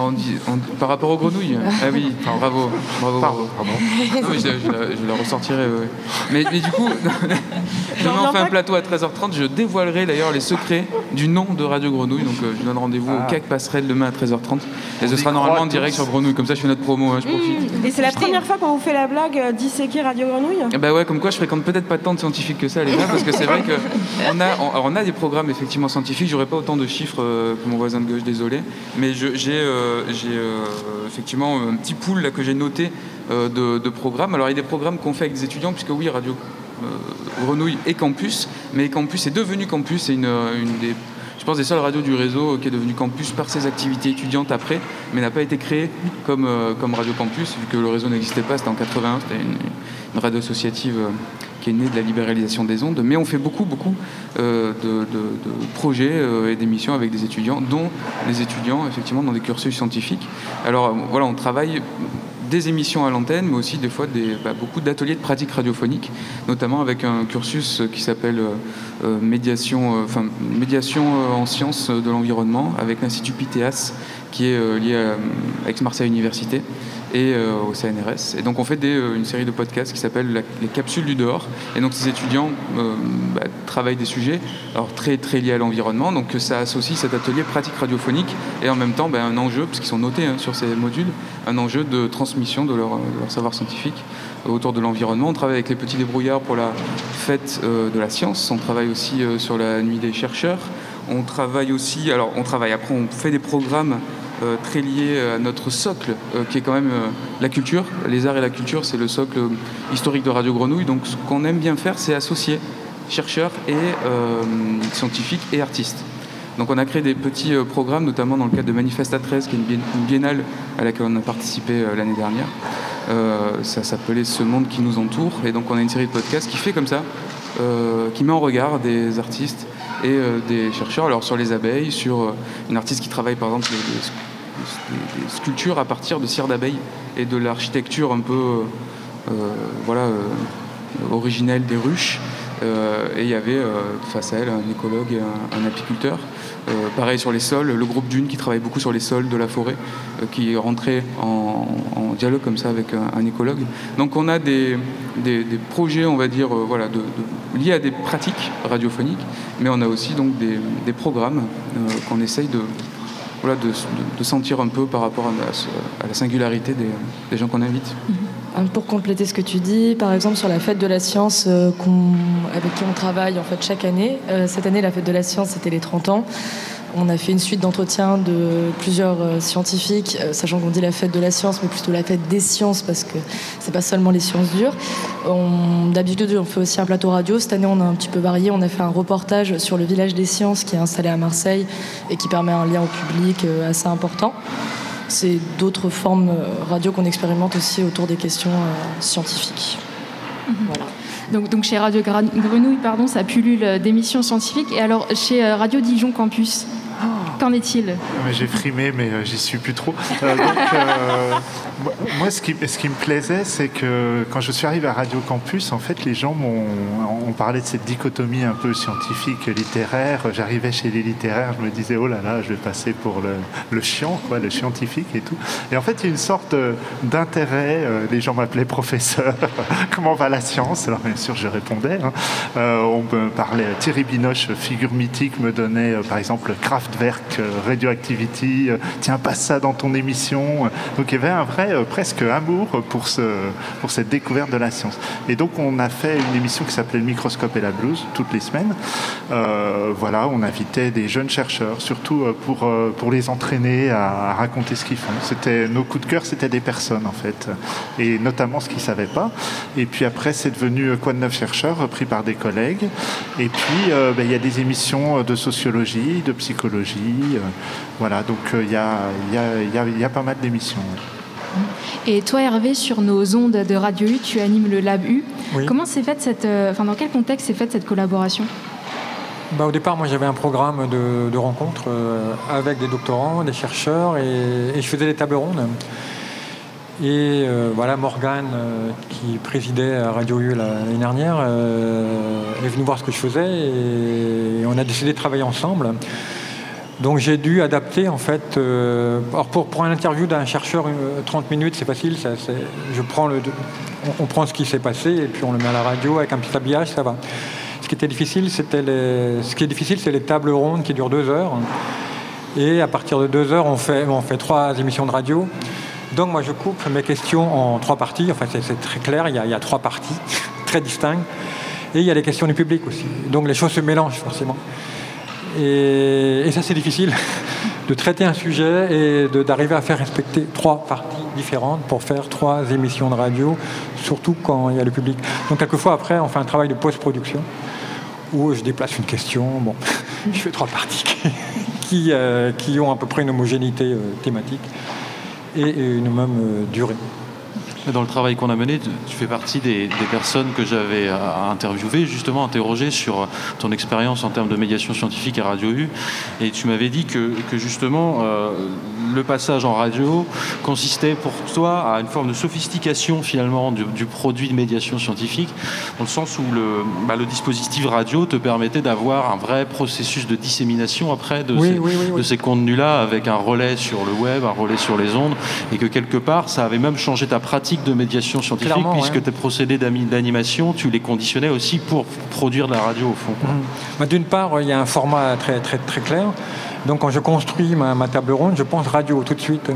On dit, on, par rapport aux grenouilles Ah oui, enfin, bravo, bravo, bravo. Pardon. Non, mais je, je, la, je, la, ressortirai. Ouais. Mais, mais, du coup, demain on fait un plateau à 13h30. Je dévoilerai d'ailleurs les secrets du nom de Radio Grenouille. Donc euh, je donne rendez-vous ah. au CAC Passerelle demain à 13h30. Et ce sera normalement en direct sur Grenouille. Comme ça, je fais notre promo. Hein, je profite. Mmh. Et c'est la première fois qu'on vous fait la blague euh, disséquer Radio Grenouille? Ah Bah ouais, comme quoi je fréquente peut-être pas tant de scientifiques que ça, les gars, parce que c'est vrai qu'on a, on, on, a des programmes effectivement scientifiques. J'aurais pas autant de chiffres euh, que mon voisin de gauche, désolé. Mais j'ai euh, j'ai euh, effectivement un petit pool là, que j'ai noté euh, de, programmes. Alors il y a des programmes qu'on fait avec des étudiants, puisque oui, Radio euh, Grenouille et Campus, mais Campus est devenu Campus, c'est une, des, je pense, des seules radios du réseau qui est devenu Campus par ses activités étudiantes après, mais n'a pas été créée comme, comme Radio Campus, vu que le réseau n'existait pas, c'était en 81, c'était une, radio associative qui est née de la libéralisation des ondes, mais on fait beaucoup, beaucoup euh, de, projets euh, et d'émissions avec des étudiants, dont les étudiants, effectivement, dans des cursus scientifiques. Alors, voilà, on travaille des émissions à l'antenne, mais aussi des fois des, bah, beaucoup d'ateliers de pratique radiophonique, notamment avec un cursus qui s'appelle médiation, médiation en sciences de l'environnement avec l'Institut PITEAS qui est lié à Aix-Marseille Université et euh, au CNRS. Et donc on fait euh, une série de podcasts qui s'appelle les capsules du dehors. Et donc ces étudiants euh, bah, travaillent des sujets alors très très liés à l'environnement. Donc ça associe cet atelier pratique radiophonique et en même temps bah, un enjeu, parce qu'ils sont notés hein, sur ces modules, un enjeu de transmission de leur, savoir scientifique autour de l'environnement. On travaille avec les petits débrouillards pour la fête de la science. On travaille aussi sur la nuit des chercheurs. On travaille aussi, alors on travaille après, on fait des programmes euh, très lié à notre socle, euh, qui est quand même euh, la culture. Les arts et la culture, c'est le socle historique de Radio Grenouille. Donc ce qu'on aime bien faire, c'est associer chercheurs et scientifiques et artistes. Donc on a créé des petits programmes, notamment dans le cadre de Manifesta 13, qui est une biennale à laquelle on a participé l'année dernière. ça s'appelait Ce monde qui nous entoure. Et donc on a une série de podcasts qui fait comme ça, qui met en regard des artistes et euh, des chercheurs, alors sur les abeilles, sur euh, une artiste qui travaille par exemple des, sculptures à partir de cire d'abeille et de l'architecture un peu euh, voilà, originelle des ruches. et il y avait face à elle un écologue et un, apiculteur. Pareil sur les sols, le groupe Dune qui travaille beaucoup sur les sols de la forêt, qui est rentré en, dialogue comme ça avec un, écologue. Donc on a des, des, projets, on va dire, voilà, de, liés à des pratiques radiophoniques, mais on a aussi donc des, programmes euh, qu'on essaye de, voilà, de, sentir un peu par rapport à, la singularité des, gens qu'on invite. Mhm. Pour compléter ce que tu dis, par exemple sur la fête de la science euh, avec qui on travaille en fait chaque année, euh, cette année la fête de la science c'était les 30 ans. On a fait une suite d'entretiens de plusieurs euh, scientifiques, sachant qu'on dit la fête de la science, mais plutôt la fête des sciences, parce que c'est pas seulement les sciences dures. D'habitude, on fait aussi un plateau radio. Cette année, on a un petit peu varié. On a fait un reportage sur le village des sciences qui est installé à Marseille et qui permet un lien au public assez important. C'est d'autres formes radio qu'on expérimente aussi autour des questions scientifiques. Mhm. Voilà. Donc, donc, chez Radio Grenouille, pardon, ça pullule d'émissions scientifiques. Et alors chez Radio Dijon Campus, Qu'en est-il J'ai frimé, mais euh, j'y suis plus trop. Euh, euh, moi, ce qui, ce qui me plaisait, c'est que quand je suis arrivé à Radio Campus, en fait, les gens m'ont on parlait de cette dichotomie un peu scientifique littéraire. J'arrivais chez les littéraires, je me disais oh là là, je vais passer pour le, le chiant, quoi, le scientifique et tout. Et en fait, il y a une sorte d'intérêt. Les gens m'appelaient professeur. Comment va la science? Alors bien sûr, je répondais. Hein. on me parlait. Thierry Binoche, figure mythique, me donnait par exemple Kraftwerk euh, Radioactivity, euh, tiens, passe ça dans ton émission. Donc il y avait un vrai euh, presque amour pour, ce, pour cette découverte de la science. Et donc on a fait une émission qui s'appelait Le microscope et la blouse toutes les semaines. voilà, on invitait des jeunes chercheurs, surtout pour, pour les entraîner à, raconter ce qu'ils font. C'était nos coups de cœur, c'était des personnes en fait, et notamment ce qu'ils savaient pas. Et puis après, c'est devenu Quoi de neuf chercheurs, repris par des collègues. Et puis ben, il y a des émissions de sociologie, de psychologie voilà, donc il y a, pas mal d'émissions. Et toi, Hervé, sur nos ondes de Radio U, tu animes le Lab U. Comment s'est faite cette, euh, enfin, dans quel contexte s'est faite cette collaboration? Bah, au départ, moi j'avais un programme de, rencontres euh, avec des doctorants, des chercheurs, et, je faisais des tables rondes. Et voilà, Morgane, qui présidait à Radio U l'année dernière, est venue voir ce que je faisais et on a décidé de travailler ensemble. Donc j'ai dû adapter en fait. Euh, alors pour, pour un interview d'un chercheur, 30 euh, minutes, c'est facile. je prends le, on, prend ce qui s'est passé et puis on le met à la radio avec un petit habillage, ça va. Ce qui était difficile, c'était les, ce qui est difficile, c'est les tables rondes qui durent deux heures. Et à partir de deux heures, on fait, on fait trois émissions de radio. Donc moi, je coupe mes questions en trois parties. Enfin, c'est très clair. Il y, a, il y a trois parties très distinctes. Et il y a les questions du public aussi. Donc les choses se mélangent forcément. Et, ça, c'est difficile de traiter un sujet et d'arriver à faire respecter trois parties différentes pour faire trois émissions de radio, surtout quand il y a le public. Donc, quelquefois, après, on fait un travail de post-production où je déplace une question. Bon, je fais trois parties qui, euh, qui ont à peu près une homogénéité euh, thématique et une même euh, durée. Dans le travail qu'on a mené, tu fais partie des, personnes que j'avais interviewées, justement interrogées sur ton expérience en termes de médiation scientifique à Radio U. Et tu m'avais dit que, justement, euh, le passage en radio consistait pour toi à une forme de sophistication finalement du, du produit de médiation scientifique, dans le sens où le, bah, le dispositif radio te permettait d'avoir un vrai processus de dissémination après de, Oui, ces, oui, oui, oui. de ces contenus-là avec un relais sur le web, un relais sur les ondes, et que quelque part ça avait même changé ta pratique de médiation scientifique Clairement, puisque ouais. tes procédés d'animation, tu les conditionnais aussi pour produire de la radio au fond. quoi. Bah, D'une part, il y a un format très, très, très clair. Donc quand je construis ma, ma table ronde, je pense radio tout de suite.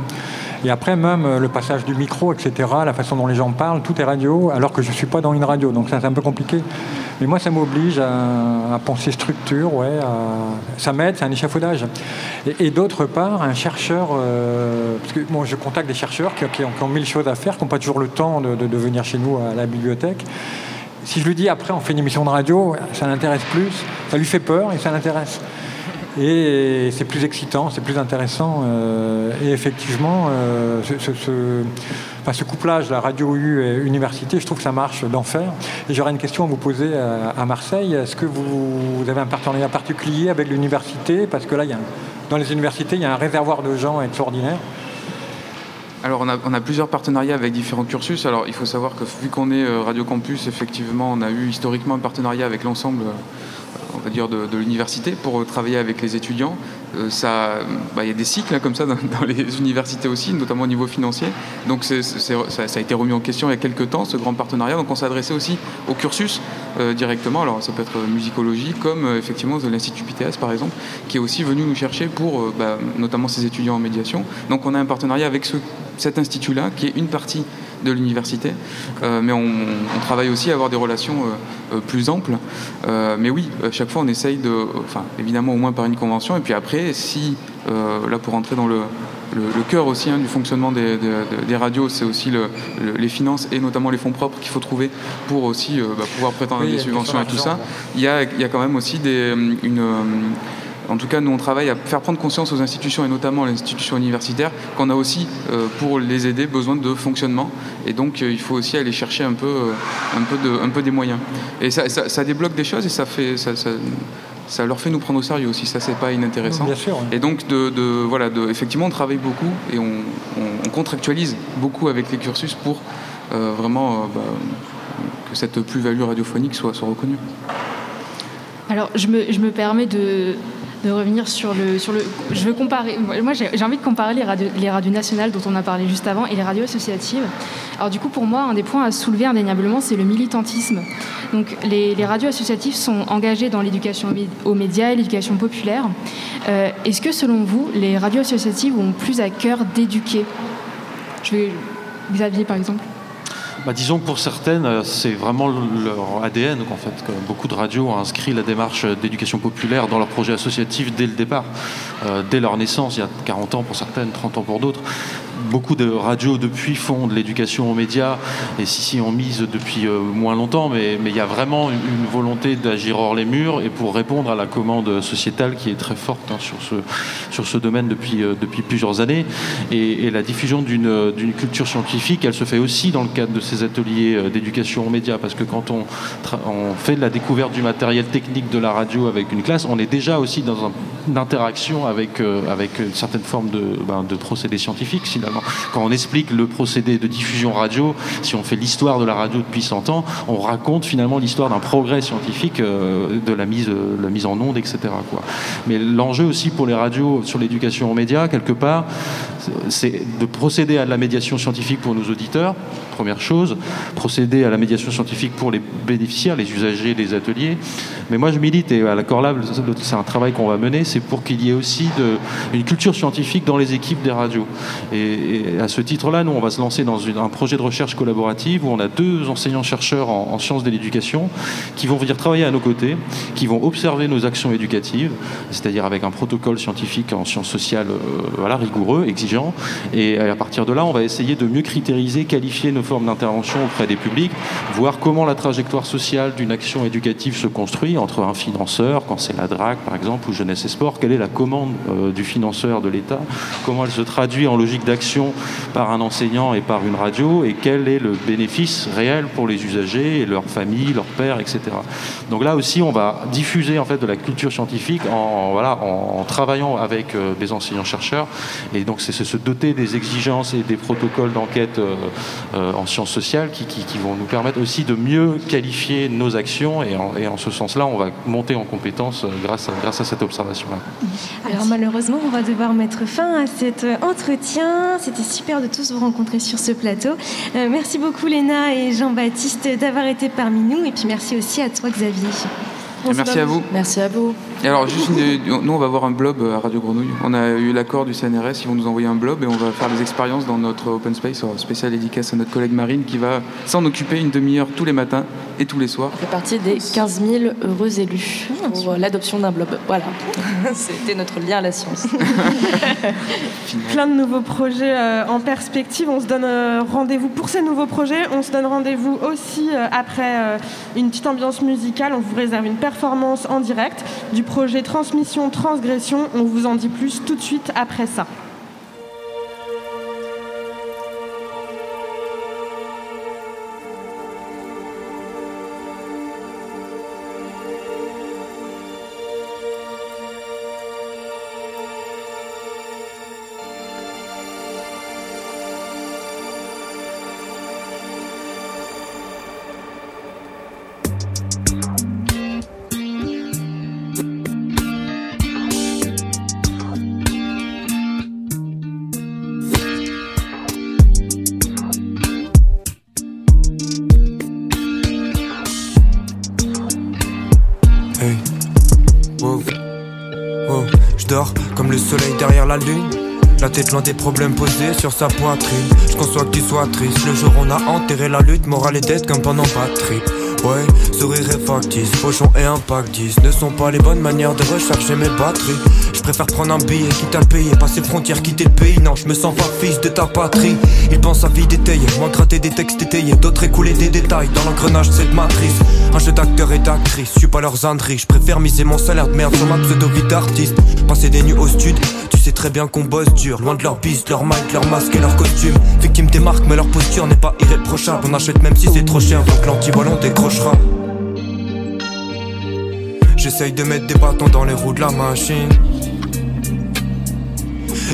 Et après, même euh, le passage du micro, etc., la façon dont les gens parlent, tout est radio, alors que je ne suis pas dans une radio. Donc ça, c'est un peu compliqué. Mais moi, ça m'oblige à, penser structure, ouais, à- ça m'aide, c'est un échafaudage. Et, d'autre part, un chercheur, euh, parce que moi, je contacte des chercheurs qui, ont, mille choses à faire, qui n'ont pas toujours le temps de, de- de venir chez nous à la bibliothèque. Si je lui dis après on fait une émission de radio, ça l'intéresse plus, ça lui fait peur et ça l'intéresse. Et c'est plus excitant, c'est plus intéressant. euh, et effectivement, euh, ce, couplage, la radio U et université, je trouve que ça marche d'enfer. Et j'aurais une question à vous poser à, Marseille. Est-ce que vous, avez un partenariat particulier avec l'université? Parce que là, il y a dans les universités, il y a un réservoir de gens extraordinaires. Alors on a, plusieurs partenariats avec différents cursus. Alors il faut savoir que vu qu'on est euh, Radio Campus, effectivement, on a eu historiquement un partenariat avec l'ensemble, on va dire, de, l'université pour travailler avec les étudiants. Euh, bah, il y a des cycles hein, comme ça dans, les universités aussi, notamment au niveau financier. Donc ça, a été remis en question il y a quelques temps, ce grand partenariat. Donc on s'est adressé aussi au cursus euh, directement. Alors ça peut être musicologie, comme euh, effectivement de l'Institut PTS par exemple, qui est aussi venu nous chercher pour bah, notamment ces étudiants en médiation. Donc on a un partenariat avec ce- cet institut-là, qui est une partie de l'université. Euh, mais on, on travaille aussi à avoir des relations euh, euh, plus amples. Euh, mais oui, à chaque fois on essaye de, enfin évidemment au moins par une convention, et puis après, si, là pour entrer dans le, le, le cœur aussi hein, du fonctionnement des, des- des radios, c'est aussi le- le- les finances et notamment les fonds propres qu'il faut trouver pour aussi bah, pouvoir prétendre Oui, des subventions et tout ça. Il y a, il y a quand même aussi des, une, euh, en tout cas, nous, on travaille à faire prendre conscience aux institutions, et notamment à l'institution universitaire, qu'on a aussi, euh, pour les aider, besoin de fonctionnement. Et donc, euh, il faut aussi aller chercher un peu, euh, un peu, de, un peu des moyens. Et ça, ça- ça débloque des choses et ça, fait, ça, ça- ça leur fait nous prendre au sérieux aussi. Ça, c'est pas inintéressant. Bien sûr, oui. Et donc, de, de- voilà, de, effectivement, on travaille beaucoup et on, on- on contractualise beaucoup avec les cursus pour euh, vraiment euh, bah, que cette plus-value radiophonique soit, soit reconnue. Alors, je me, je me permets de, de revenir sur le, sur le. Je veux comparer. Moi, j'ai envie de comparer les radios, les radios nationales dont on a parlé juste avant et les radios associatives. Alors, du coup, pour moi, un des points à soulever indéniablement, c'est le militantisme. Donc, les, radios associatives sont engagées dans l'éducation aux médias et l'éducation populaire. Euh, Est-ce que, selon vous, les radios associatives ont plus à cœur d'éduquer? Je vais. Xavier, par exemple. Bah, disons que pour certaines, euh, c'est vraiment leur ADN fait, beaucoup de radios ont inscrit la démarche d'éducation populaire dans leur projet associatif dès le départ, euh, dès leur naissance, il y a 40 ans pour certaines, 30 ans pour d'autres. Beaucoup de radios depuis font de l'éducation aux médias et si si on mise depuis euh, moins longtemps, mais il y a vraiment une, volonté d'agir hors les murs et pour répondre à la commande sociétale qui est très forte hein, sur ce sur ce domaine depuis euh, depuis plusieurs années. Et, la diffusion d'une culture scientifique, elle se fait aussi dans le cadre de ces ateliers euh, d'éducation aux médias parce que quand on on fait la découverte du matériel technique de la radio avec une classe, on est déjà aussi dans un- une interaction avec avec une certaine forme de ben, de procédé scientifique Quand on explique le procédé de diffusion radio, si on fait l'histoire de la radio depuis 100 ans, on raconte finalement l'histoire d'un progrès scientifique euh, de la mise, euh, la mise en onde, etc. Mais l'enjeu aussi pour les radios sur l'éducation aux médias, quelque part, c'est de procéder à de la médiation scientifique pour nos auditeurs, première chose, procéder à la médiation scientifique pour les bénéficiaires, les usagers des ateliers. Mais moi, je milite, et à la Corlab, c'est un travail qu'on va mener, c'est pour qu'il y ait aussi une culture scientifique dans les équipes des radios. Et, à ce titre-là, nous, on va se lancer dans un projet de recherche collaborative où on a deux enseignants-chercheurs en, en sciences de l'éducation qui vont venir travailler à nos côtés, qui vont observer nos actions éducatives, c'est-à-dire avec un protocole scientifique en sciences sociales euh, voilà, rigoureux, exigeant. Et à partir de là, on va essayer de mieux critériser, qualifier nos formes d'intervention auprès des publics, voir comment la trajectoire sociale d'une action éducative se construit entre un financeur, quand c'est la DRAC par exemple, ou Jeunesse et Sport, quelle est la commande euh, du financeur de l'État, comment elle se traduit en logique d'action par un enseignant et par une radio, et quel est le bénéfice réel pour les usagers et leurs familles, leurs pères, etc. Donc là aussi, on va diffuser en fait de la culture scientifique en, travaillant avec euh, des enseignants-chercheurs, et donc c'est se doter des exigences et des protocoles d'enquête euh, en sciences sociales qui, vont nous permettre aussi de mieux qualifier nos actions, et en, ce sens-là, on va monter en compétences grâce à, grâce à cette observation-là. Alors malheureusement, on va devoir mettre fin à cet entretien. C'était super de tous vous rencontrer sur ce plateau. Euh, merci beaucoup Léna et Jean-Baptiste d'avoir été parmi nous et puis merci aussi à toi Xavier. Merci à vous. Merci à vous. Et alors, juste nous, on va avoir un blob à Radio Grenouille. On a eu l'accord du CNRS, ils vont nous envoyer un blob et on va faire des expériences dans notre open space, spécial dédicace à notre collègue Marine qui va s'en occuper une demi-heure tous les matins et tous les soirs. Fait partie des 15 000 heureux élus pour l'adoption d'un blob. Voilà, c'était notre lien à la science. Plein de nouveaux projets euh, en perspective. On se donne euh, rendez-vous pour ces nouveaux projets. On se donne rendez-vous aussi euh, après une petite ambiance musicale. On vous réserve une performance en direct du projet Transmission Transgression. On vous en dit plus tout de suite après ça. La tête loin des problèmes posés sur sa poitrine. Je conçois que tu sois triste. Le jour on a enterré la lutte, morale et tête comme pendant batterie. Ouais, sourire et factice, pochon et impact 10 ne sont pas les bonnes manières de recharger mes batteries. Je préfère prendre un billet, quitte à payer, passer frontières, quitter le pays. Non, je me sens pas fils de ta patrie. Ils pensent à vie détaillée, moi gratter des textes étayés, d'autres écouler des détails dans l'engrenage de cette matrice. Un jeu d'acteur et d'actrice, je suis pas leurs zinderies. Je préfère miser mon salaire de merde sur ma pseudo-vie d'artiste. Passer des nuits au stud, tu sais très bien qu'on bosse dur, loin de leur piste, leur mic, leur masque et leur costume. Victime des marques, mais leur posture n'est pas irréprochable. On achète même si c'est trop cher, donc l'anti-volant J'essaye de mettre des bâtons dans les roues de la machine.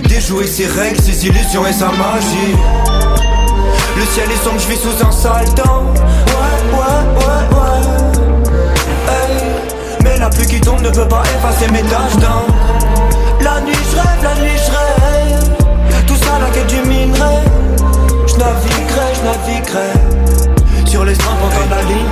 Déjouer ses règles, ses illusions et sa magie. Le ciel est sombre, je vis sous un sale temps. Ouais, ouais, ouais, ouais. Mais la pluie qui tombe ne peut pas effacer mes tâches d'un. La nuit je rêve, la nuit je rêve Tout ça la quête du minerai Je naviguerai, je naviguerai sur les strapes la ligne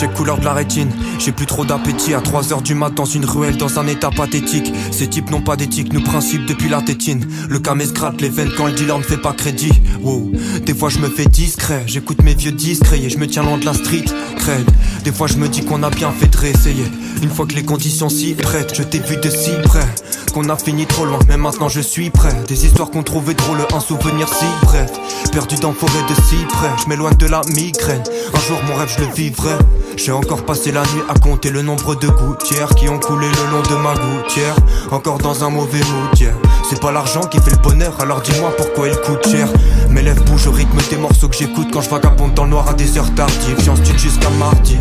J'ai couleur de la rétine, j'ai plus trop d'appétit. À 3h du mat dans une ruelle dans un état pathétique. Ces types n'ont pas d'éthique, nous principes depuis la tétine. Le camé se gratte les veines quand le dealer ne fait pas crédit. Wow, des fois je me fais discret. J'écoute mes vieux discrets et je me tiens loin de la street Cred, des fois je me dis qu'on a bien fait de réessayer. Une fois que les conditions s'y prêtent, je t'ai vu de si près. Qu'on a fini trop loin, mais maintenant je suis prêt. Des histoires qu'on trouvait drôles, un souvenir si bref. Perdu dans forêt de si près, je m'éloigne de la migraine un jour mon rêve je le vivrai J'ai encore passé la nuit à compter le nombre de gouttières Qui ont coulé le long de ma gouttière Encore dans un mauvais mood C'est pas l'argent qui fait le bonheur Alors dis-moi pourquoi il coûte cher Mes lèvres bougent au rythme des morceaux que j'écoute Quand je vagabonde dans le noir à des heures tardives J'en style jusqu'à mardi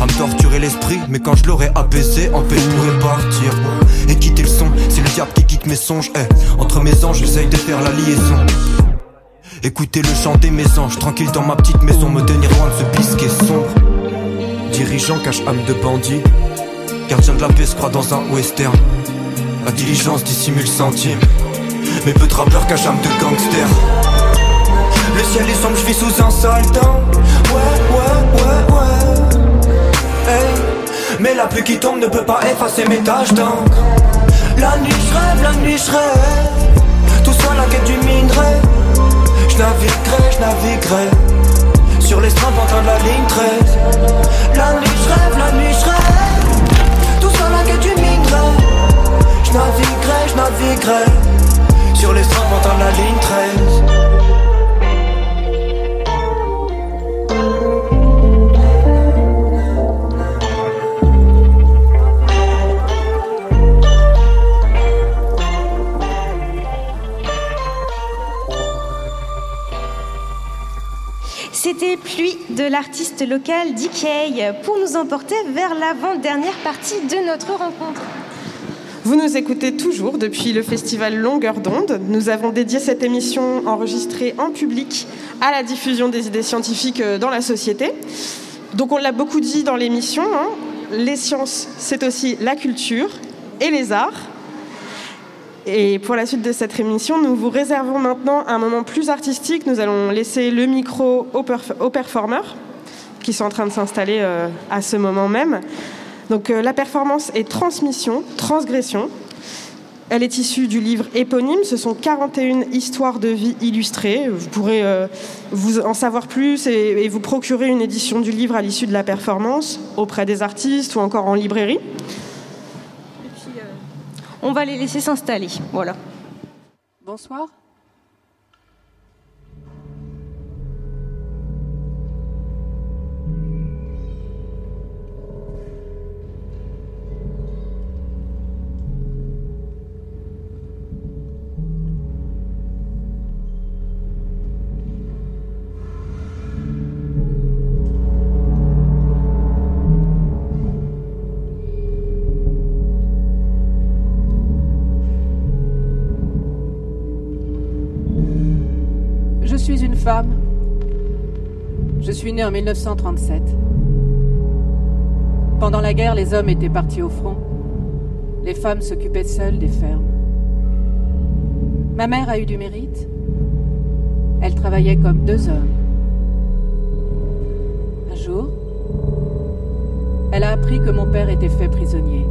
à me torturer l'esprit, mais quand je l'aurai apaisé, en paix je pourrais partir. Et quitter le son, c'est le diable qui quitte mes songes. entre mes anges, j'essaye de faire la liaison. Écouter le chant des mes anges, tranquille dans ma petite maison, me tenir loin de ce bisquet sombre. Dirigeant cache âme de bandit, gardien de la paix se croit dans un western. La diligence dissimule centime, mais peu de rappeurs cachent âme de gangster. Le ciel est sombre, je vis sous un sale Ouais, ouais, ouais, ouais. Mais la pluie qui tombe ne peut pas effacer mes taches d'encre. La nuit je rêve, la nuit je rêve. Tout ça la quête du minerai. Je naviguerai, je naviguerai Sur les de la ligne 13 La nuit je rêve, la nuit je rêve. Tout ça la quête du minerai. Je naviguerai, je naviguerai Sur les de la ligne 13 Pluie de l'artiste local DK pour nous emporter vers l'avant-dernière partie de notre rencontre. Vous nous écoutez toujours depuis le festival Longueur d'onde. Nous avons dédié cette émission enregistrée en public à la diffusion des idées scientifiques euh, dans la société. Donc on l'a beaucoup dit dans l'émission, hein, les sciences, c'est aussi la culture et les arts. Et pour la suite de cette émission, nous vous réservons maintenant un moment plus artistique. Nous allons laisser le micro aux, performeurs qui sont en train de s'installer euh, à ce moment même. Donc euh, la performance est transmission, transgression. Elle est issue du livre éponyme. Ce sont 41 histoires de vie illustrées. Vous pourrez euh, vous en savoir plus et, vous procurer une édition du livre à l'issue de la performance auprès des artistes ou encore en librairie. On va les laisser s'installer. Voilà. Bonsoir. Je suis né en 1937. Pendant la guerre, les hommes étaient partis au front. Les femmes s'occupaient seules des fermes. Ma mère a eu du mérite. Elle travaillait comme deux hommes. Un jour, elle a appris que mon père était fait prisonnier.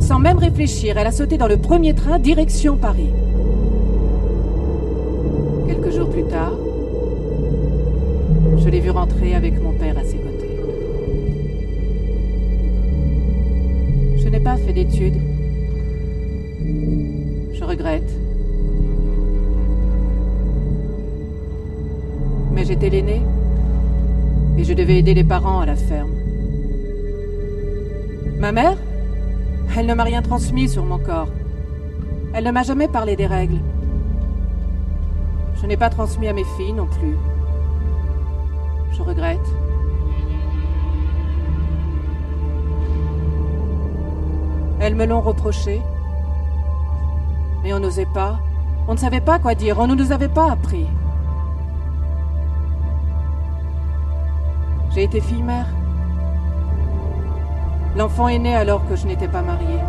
Sans même réfléchir, elle a sauté dans le premier train direction Paris. Quelques jours plus tard, je l'ai vu rentrer avec mon père à ses côtés. Je n'ai pas fait d'études. Je regrette. Mais j'étais l'aîné et je devais aider les parents à la ferme. Ma mère Elle ne m'a rien transmis sur mon corps. Elle ne m'a jamais parlé des règles. Je n'ai pas transmis à mes filles non plus je regrette. Elles me l'ont reproché. Mais on n'osait pas. On ne savait pas quoi dire. On ne nous avait pas appris. J'ai été fille-mère. L'enfant est né alors que je n'étais pas mariée.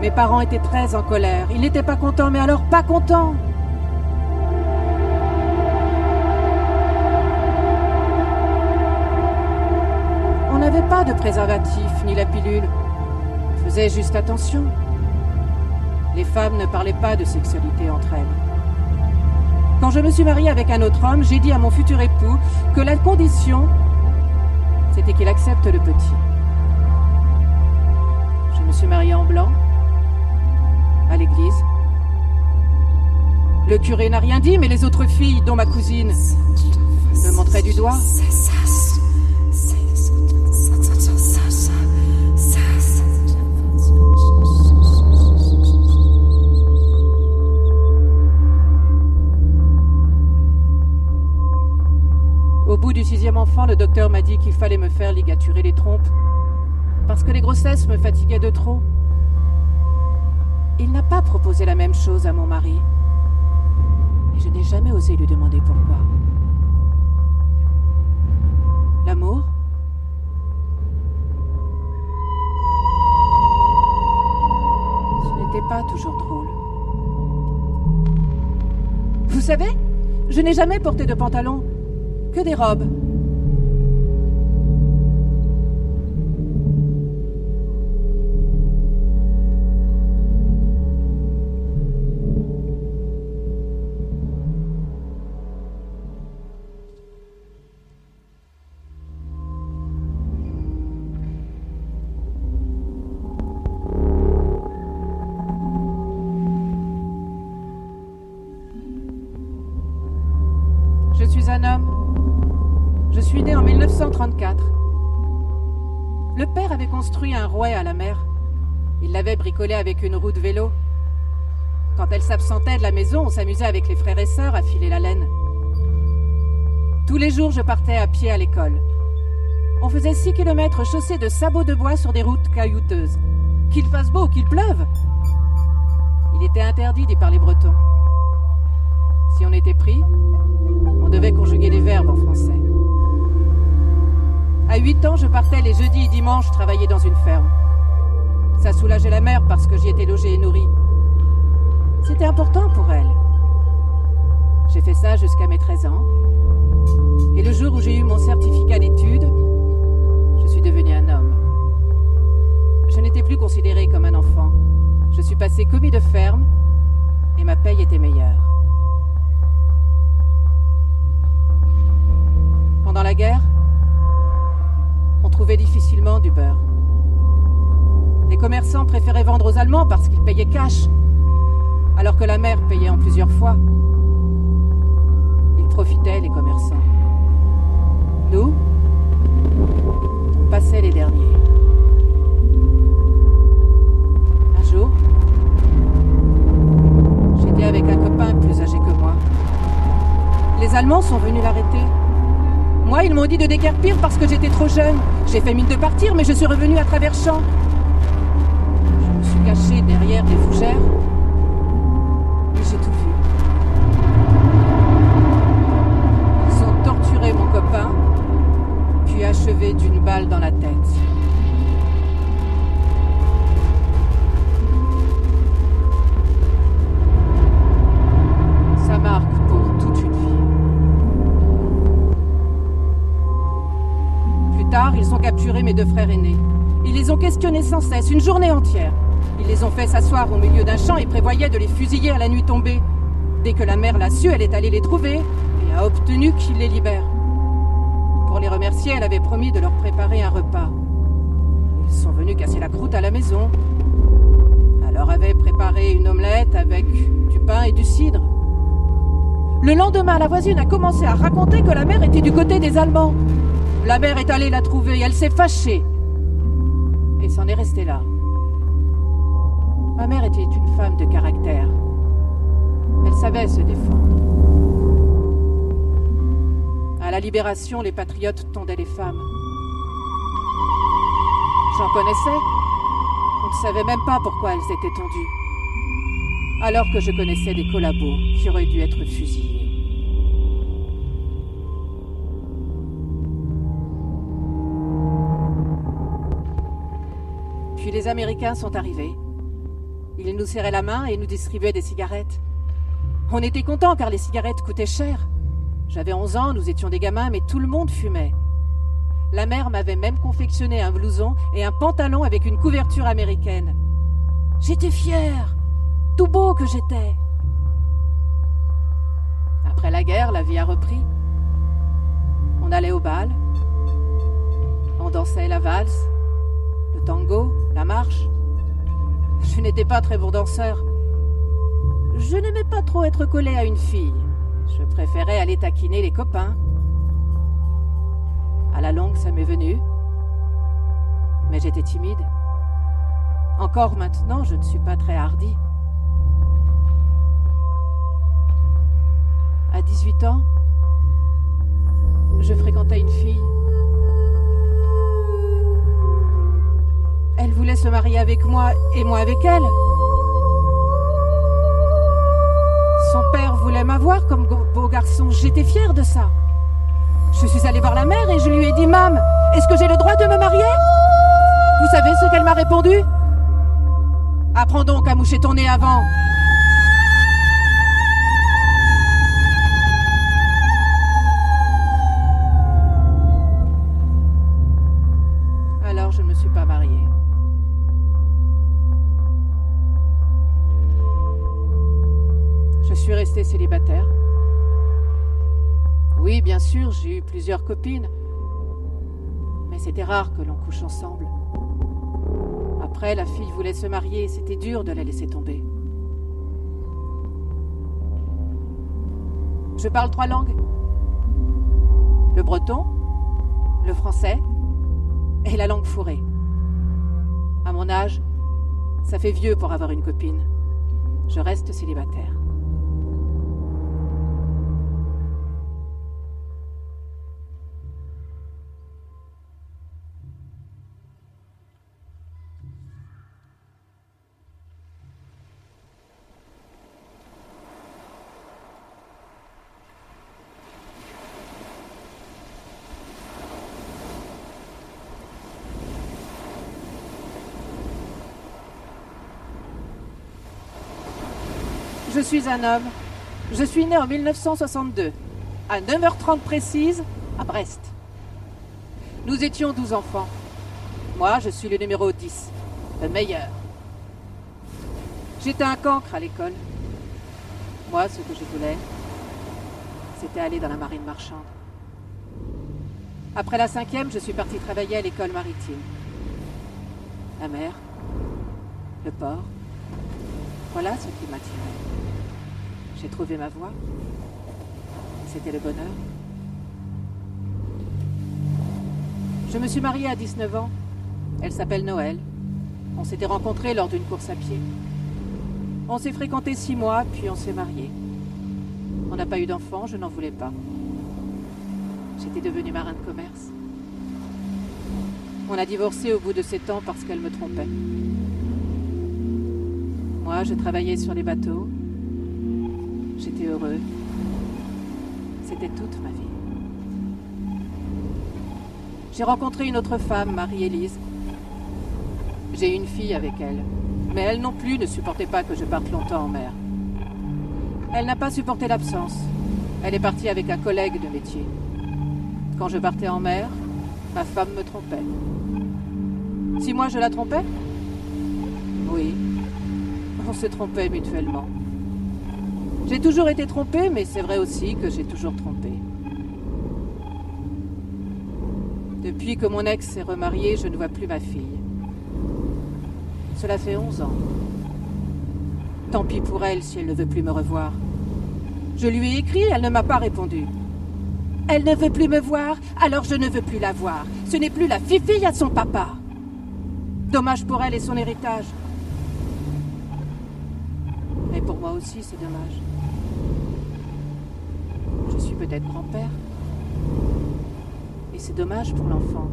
Mes parents étaient très en colère. Ils n'étaient pas contents, mais alors pas contents. Pas de préservatif ni la pilule. Je faisais juste attention. Les femmes ne parlaient pas de sexualité entre elles. Quand je me suis mariée avec un autre homme, j'ai dit à mon futur époux que la condition, c'était qu'il accepte le petit. Je me suis mariée en blanc, à l'église. Le curé n'a rien dit, mais les autres filles, dont ma cousine, me montraient du doigt. Sixième enfant, le docteur m'a dit qu'il fallait me faire ligaturer les trompes, parce que les grossesses me fatiguaient de trop. Il n'a pas proposé la même chose à mon mari, et je n'ai jamais osé lui demander pourquoi. L'amour? Ce n'était pas toujours drôle. Vous savez, je n'ai jamais porté de pantalon que des robes. Une roue de vélo. Quand elle s'absentait de la maison, on s'amusait avec les frères et sœurs à filer la laine. Tous les jours, je partais à pied à l'école. On faisait 6 km chaussés de sabots de bois sur des routes caillouteuses. Qu'il fasse beau qu'il pleuve. Il était interdit d'y parler breton. Si on était pris, on devait conjuguer les verbes en français. À 8 ans, je partais les jeudis et dimanches travailler dans une ferme. Ça soulageait la mère parce que j'y étais logée et nourrie. C'était important pour elle. J'ai fait ça jusqu'à mes 13 ans. Et le jour où j'ai eu mon certificat d'études, je suis devenu un homme. Je n'étais plus considéré comme un enfant. Je suis passé commis de ferme et ma paye était meilleure. Pendant la guerre, on trouvait difficilement du beurre. Les commerçants préféraient vendre aux Allemands parce qu'ils payaient cash, alors que la mère payait en plusieurs fois. Ils profitaient, les commerçants. Nous, on passait les derniers. Un jour, j'étais avec un copain plus âgé que moi. Les Allemands sont venus l'arrêter. Moi, ils m'ont dit de déguerpir parce que j'étais trop jeune. J'ai fait mine de partir, mais je suis revenu à travers champs. Des fougères. Et j'ai tout vu. Ils ont torturé mon copain, puis achevé d'une balle dans la tête. Ça marque pour toute une vie. Plus tard, ils ont capturé mes deux frères aînés. Ils les ont questionnés sans cesse, une journée entière. Ils les ont fait s'asseoir au milieu d'un champ et prévoyaient de les fusiller à la nuit tombée. Dès que la mère l'a su, elle est allée les trouver et a obtenu qu'ils les libèrent. Pour les remercier, elle avait promis de leur préparer un repas. Ils sont venus casser la croûte à la maison. Elle leur avait préparé une omelette avec du pain et du cidre. Le lendemain, la voisine a commencé à raconter que la mère était du côté des Allemands. La mère est allée la trouver elle s'est fâchée. Et s'en est restée là. Ma mère était une femme de caractère. Elle savait se défendre. À la libération, les patriotes tondaient les femmes. J'en connaissais. On ne savait même pas pourquoi elles étaient tondues. Alors que je connaissais des collabos qui auraient dû être fusillés. Puis les Américains sont arrivés. Ils nous serraient la main et nous distribuaient des cigarettes. On était contents car les cigarettes coûtaient cher. J'avais 11 ans, nous étions des gamins, mais tout le monde fumait. La mère m'avait même confectionné un blouson et un pantalon avec une couverture américaine. J'étais fière, tout beau que j'étais. Après la guerre, la vie a repris. On allait au bal, on dansait la valse, le tango, la marche. Je n'étais pas très bon danseur. Je n'aimais pas trop être collé à une fille. Je préférais aller taquiner les copains. À la longue, ça m'est venu. Mais j'étais timide. Encore maintenant, je ne suis pas très hardi. À 18 ans, je fréquentais une fille. Elle voulait se marier avec moi et moi avec elle. Son père voulait m'avoir comme beau garçon. J'étais fière de ça. Je suis allée voir la mère et je lui ai dit Mam, est-ce que j'ai le droit de me marier? Vous savez ce qu'elle m'a répondu? Apprends donc à moucher ton nez avant. J'ai eu plusieurs copines. Mais c'était rare que l'on couche ensemble. Après, la fille voulait se marier et c'était dur de la laisser tomber. Je parle trois langues. Le breton, le français et la langue fourrée. À mon âge, ça fait vieux pour avoir une copine. je reste célibataire. Je suis un homme. Je suis né en 1962, à 9h30 précise, à Brest. Nous étions 12 enfants. Moi, je suis le numéro 10, le meilleur. J'étais un cancre à l'école. Moi, ce que je voulais, c'était aller dans la marine marchande. Après la cinquième, je suis parti travailler à l'école maritime. La mer, le port, voilà ce qui m'attirait. J'ai trouvé ma voie. C'était le bonheur. Je me suis mariée à 19 ans. Elle s'appelle Noël. On s'était rencontrés lors d'une course à pied. On s'est fréquenté six mois, puis on s'est mariés. On n'a pas eu d'enfants, je n'en voulais pas. J'étais devenue marin de commerce. On a divorcé au bout de sept ans parce qu'elle me trompait. Moi, je travaillais sur les bateaux. J'étais heureux. C'était toute ma vie. J'ai rencontré une autre femme, Marie-Élise. J'ai une fille avec elle. Mais elle non plus ne supportait pas que je parte longtemps en mer. Elle n'a pas supporté l'absence. Elle est partie avec un collègue de métier. Quand je partais en mer, ma femme me trompait. Si moi je la trompais? Oui. On se trompait mutuellement. J'ai toujours été trompée, mais c'est vrai aussi que j'ai toujours trompé. Depuis que mon ex s'est remarié, je ne vois plus ma fille. Cela fait 11 ans. Tant pis pour elle si elle ne veut plus me revoir. Je lui ai écrit, elle ne m'a pas répondu. Elle ne veut plus me voir, alors je ne veux plus la voir. Ce n'est plus la fille à son papa. Dommage pour elle et son héritage. Mais pour moi aussi, c'est dommage. Peut-être grand-père. Et c'est dommage pour l'enfant.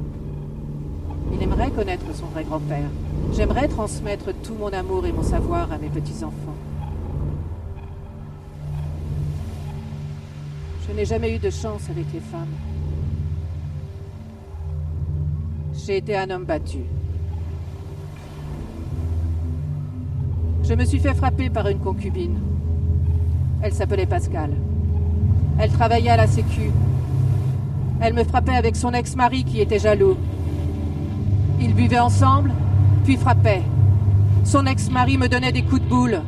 Il aimerait connaître son vrai grand-père. J'aimerais transmettre tout mon amour et mon savoir à mes petits-enfants. Je n'ai jamais eu de chance avec les femmes. J'ai été un homme battu. Je me suis fait frapper par une concubine. Elle s'appelait Pascal. Elle travaillait à la Sécu. Elle me frappait avec son ex-mari qui était jaloux. Ils buvaient ensemble, puis frappaient. Son ex-mari me donnait des coups de boule.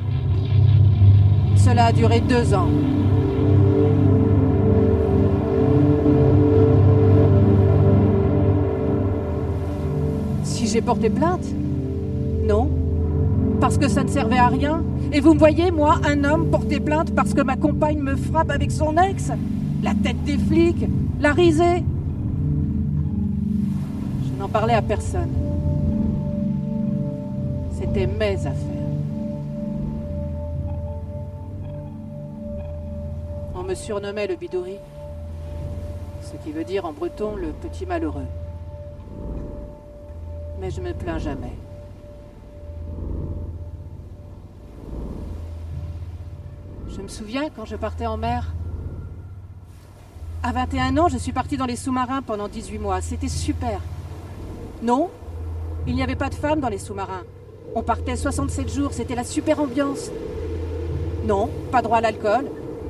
Cela a duré deux ans. Si j'ai porté plainte? Non. Parce que ça ne servait à rien Et vous me voyez, moi, un homme porter plainte parce que ma compagne me frappe avec son ex La tête des flics La risée Je n'en parlais à personne. C'était mes affaires. On me surnommait le bidouri, ce qui veut dire en breton le petit malheureux. Mais je me plains jamais. Je me souviens quand je partais en mer. À 21 ans, je suis partie dans les sous-marins pendant 18 mois. C'était super. Non, il n'y avait pas de femmes dans les sous-marins. On partait 67 jours, c'était la super ambiance. Non, pas droit à l'alcool.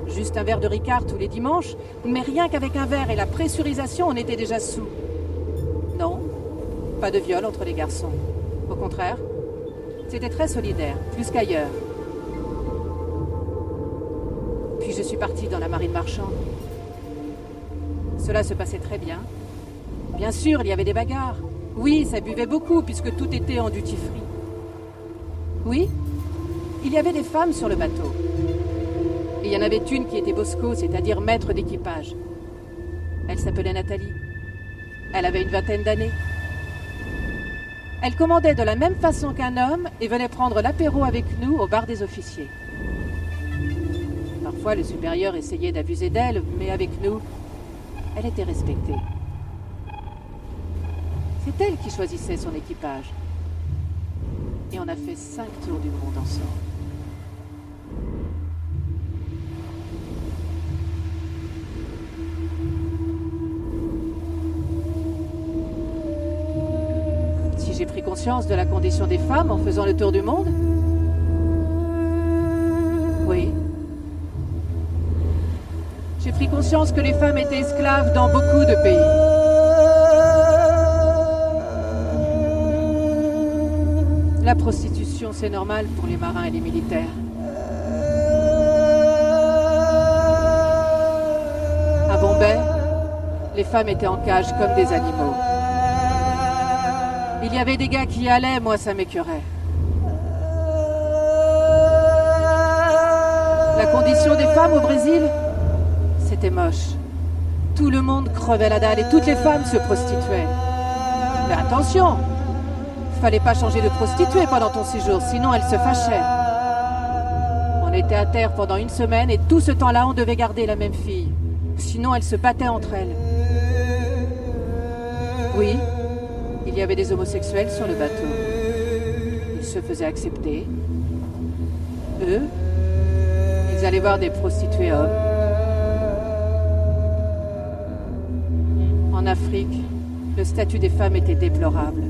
Juste un verre de Ricard tous les dimanches. Mais rien qu'avec un verre et la pressurisation, on était déjà sous. Non, pas de viol entre les garçons. Au contraire, c'était très solidaire, plus qu'ailleurs. Puis je suis partie dans la marine marchande. Cela se passait très bien. Bien sûr, il y avait des bagarres. Oui, ça buvait beaucoup puisque tout était en duty free. Oui, il y avait des femmes sur le bateau. Il y en avait une qui était Bosco, c'est-à-dire maître d'équipage. Elle s'appelait Nathalie. Elle avait une vingtaine d'années. Elle commandait de la même façon qu'un homme et venait prendre l'apéro avec nous au bar des officiers. Parfois, le supérieur essayait d'abuser d'elle, mais avec nous, elle était respectée. C'est elle qui choisissait son équipage. Et on a fait cinq tours du monde ensemble. Si j'ai pris conscience de la condition des femmes en faisant le tour du monde pris conscience que les femmes étaient esclaves dans beaucoup de pays. La prostitution, c'est normal pour les marins et les militaires. À Bombay, les femmes étaient en cage comme des animaux. Il y avait des gars qui y allaient, moi ça m'écœurait. La condition des femmes au Brésil, c'était moche. Tout le monde crevait la dalle et toutes les femmes se prostituaient. Mais attention, fallait pas changer de prostituée pendant ton séjour, sinon elle se fâchait. On était à terre pendant une semaine et tout ce temps-là, on devait garder la même fille. Sinon, elle se battait entre elles. Oui, il y avait des homosexuels sur le bateau. Ils se faisaient accepter. Eux, ils allaient voir des prostituées hommes. Statut des femmes était déplorable.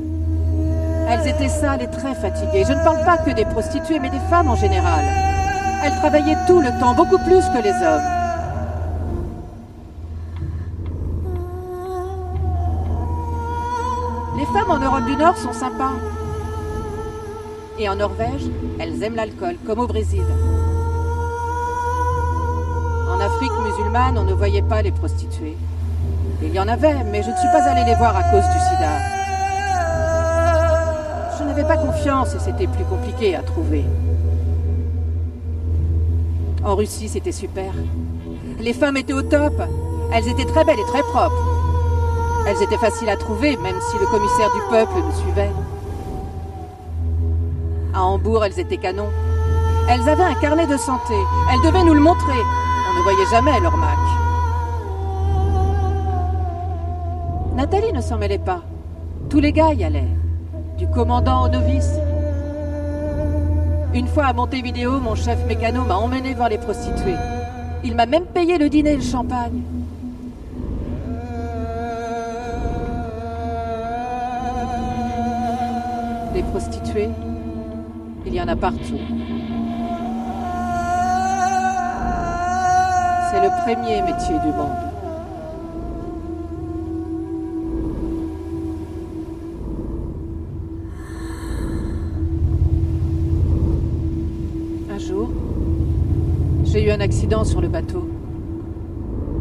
Elles étaient sales et très fatiguées. Je ne parle pas que des prostituées, mais des femmes en général. Elles travaillaient tout le temps, beaucoup plus que les hommes. Les femmes en Europe du Nord sont sympas. Et en Norvège, elles aiment l'alcool, comme au Brésil. En Afrique musulmane, on ne voyait pas les prostituées. Il y en avait, mais je ne suis pas allée les voir à cause du sida. Je n'avais pas confiance et c'était plus compliqué à trouver. En Russie, c'était super. Les femmes étaient au top. Elles étaient très belles et très propres. Elles étaient faciles à trouver, même si le commissaire du peuple nous suivait. À Hambourg, elles étaient canons. Elles avaient un carnet de santé. Elles devaient nous le montrer. On ne voyait jamais leur Mac. S'en mêlait pas. Tous les gars y allaient. Du commandant au novice. Une fois à Montevideo, mon chef mécano m'a emmené voir les prostituées. Il m'a même payé le dîner et le champagne. Les prostituées, il y en a partout. C'est le premier métier du monde.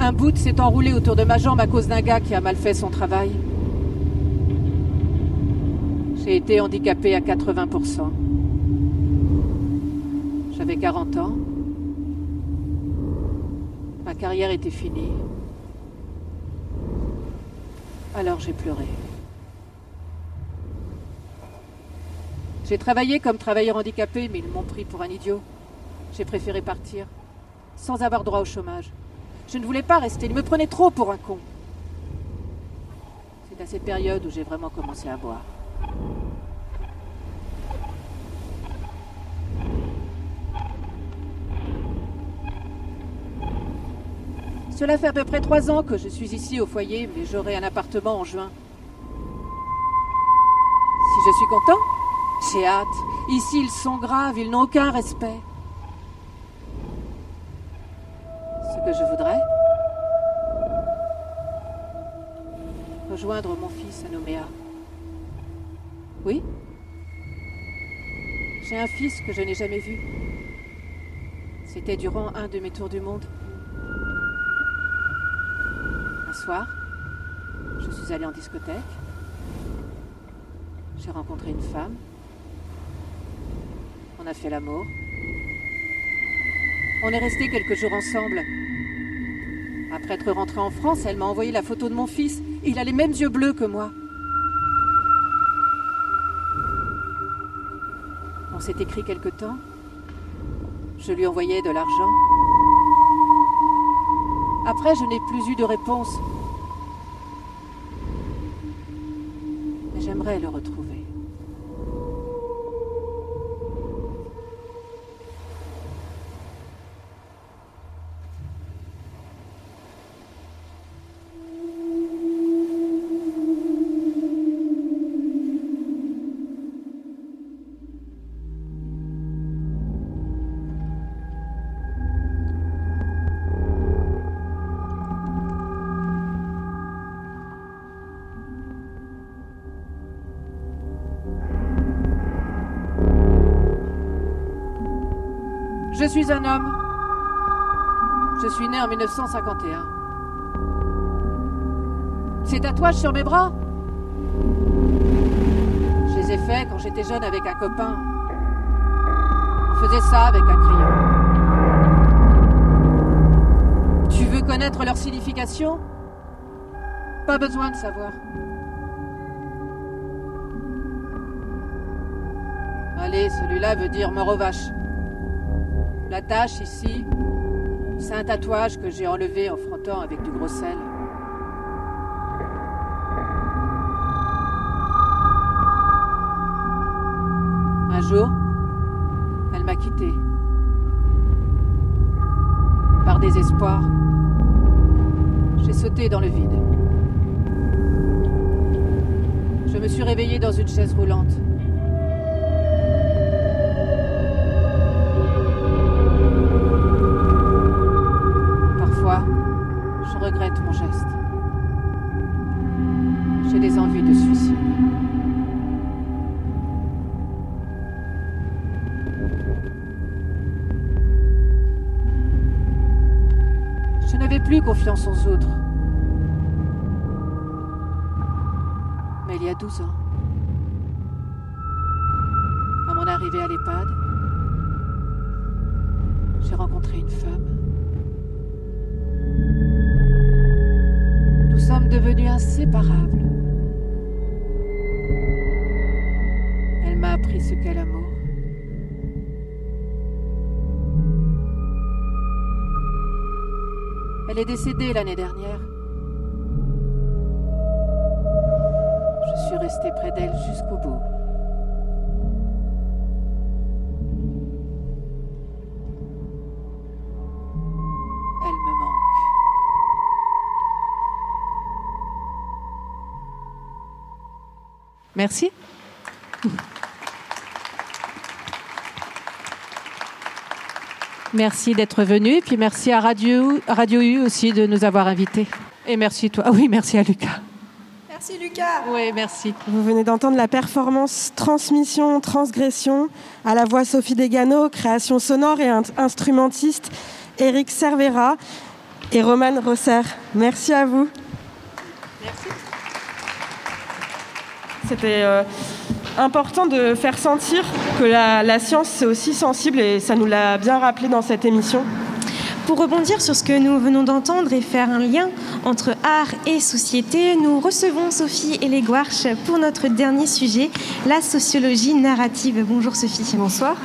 Un bout s'est enroulé autour de ma jambe à cause d'un gars qui a mal fait son travail. J'ai été handicapée à 80%. J'avais 40 ans. Ma carrière était finie. Alors j'ai pleuré. J'ai travaillé comme travailleur handicapé, mais ils m'ont pris pour un idiot. J'ai préféré partir, sans avoir droit au chômage. Je ne voulais pas rester, ils me prenaient trop pour un con. C'est à cette période où j'ai vraiment commencé à boire. Cela fait à peu près trois ans que je suis ici au foyer, mais j'aurai un appartement en juin. Si je suis content, j'ai hâte. Ici, ils sont graves, ils n'ont aucun respect. Ce que je voudrais, rejoindre mon fils à Nouméa. Oui J'ai un fils que je n'ai jamais vu. C'était durant un de mes tours du monde. Un soir, je suis allée en discothèque. J'ai rencontré une femme. On a fait l'amour. On est resté quelques jours ensemble. Après être rentré en France, elle m'a envoyé la photo de mon fils. Il a les mêmes yeux bleus que moi. On s'est écrit quelque temps. Je lui envoyais de l'argent. Après, je n'ai plus eu de réponse. Mais j'aimerais le retrouver. Suis un homme. Je suis né en 1951. Ces tatouages sur mes bras? Je les ai faits quand j'étais jeune avec un copain. On faisait ça avec un crayon. Tu veux connaître leur signification? Pas besoin de savoir. Allez, celui-là veut dire mort aux vaches. La tache ici, c'est un tatouage que j'ai enlevé en frottant avec du gros sel. Un jour, elle m'a quitté. Par désespoir, j'ai sauté dans le vide. Je me suis réveillée dans une chaise roulante. Plus confiance aux autres. Mais il y a 12 ans, à mon arrivée à l'EHPAD, j'ai rencontré une femme. Nous sommes devenus inséparables. Elle m'a appris ce qu'est l'amour. Elle est décédée l'année dernière. Je suis restée près d'elle jusqu'au bout. Elle me manque. Merci. Merci d'être venu et puis merci à Radio, Radio U aussi de nous avoir invités. Et merci toi. Ah oui, merci à Lucas. Merci Lucas. Oui, merci. Vous venez d'entendre la performance Transmission, Transgression, à la voix Sophie Degano, création sonore et in- instrumentiste Eric Cervera et Roman Rosser. Merci à vous. C'était euh, important de faire sentir que la, la science, c'est aussi sensible et ça nous l'a bien rappelé dans cette émission. Pour rebondir sur ce que nous venons d'entendre et faire un lien entre art et société, nous recevons Sophie Eléguarche pour notre dernier sujet, la sociologie narrative. Bonjour Sophie. Bonsoir.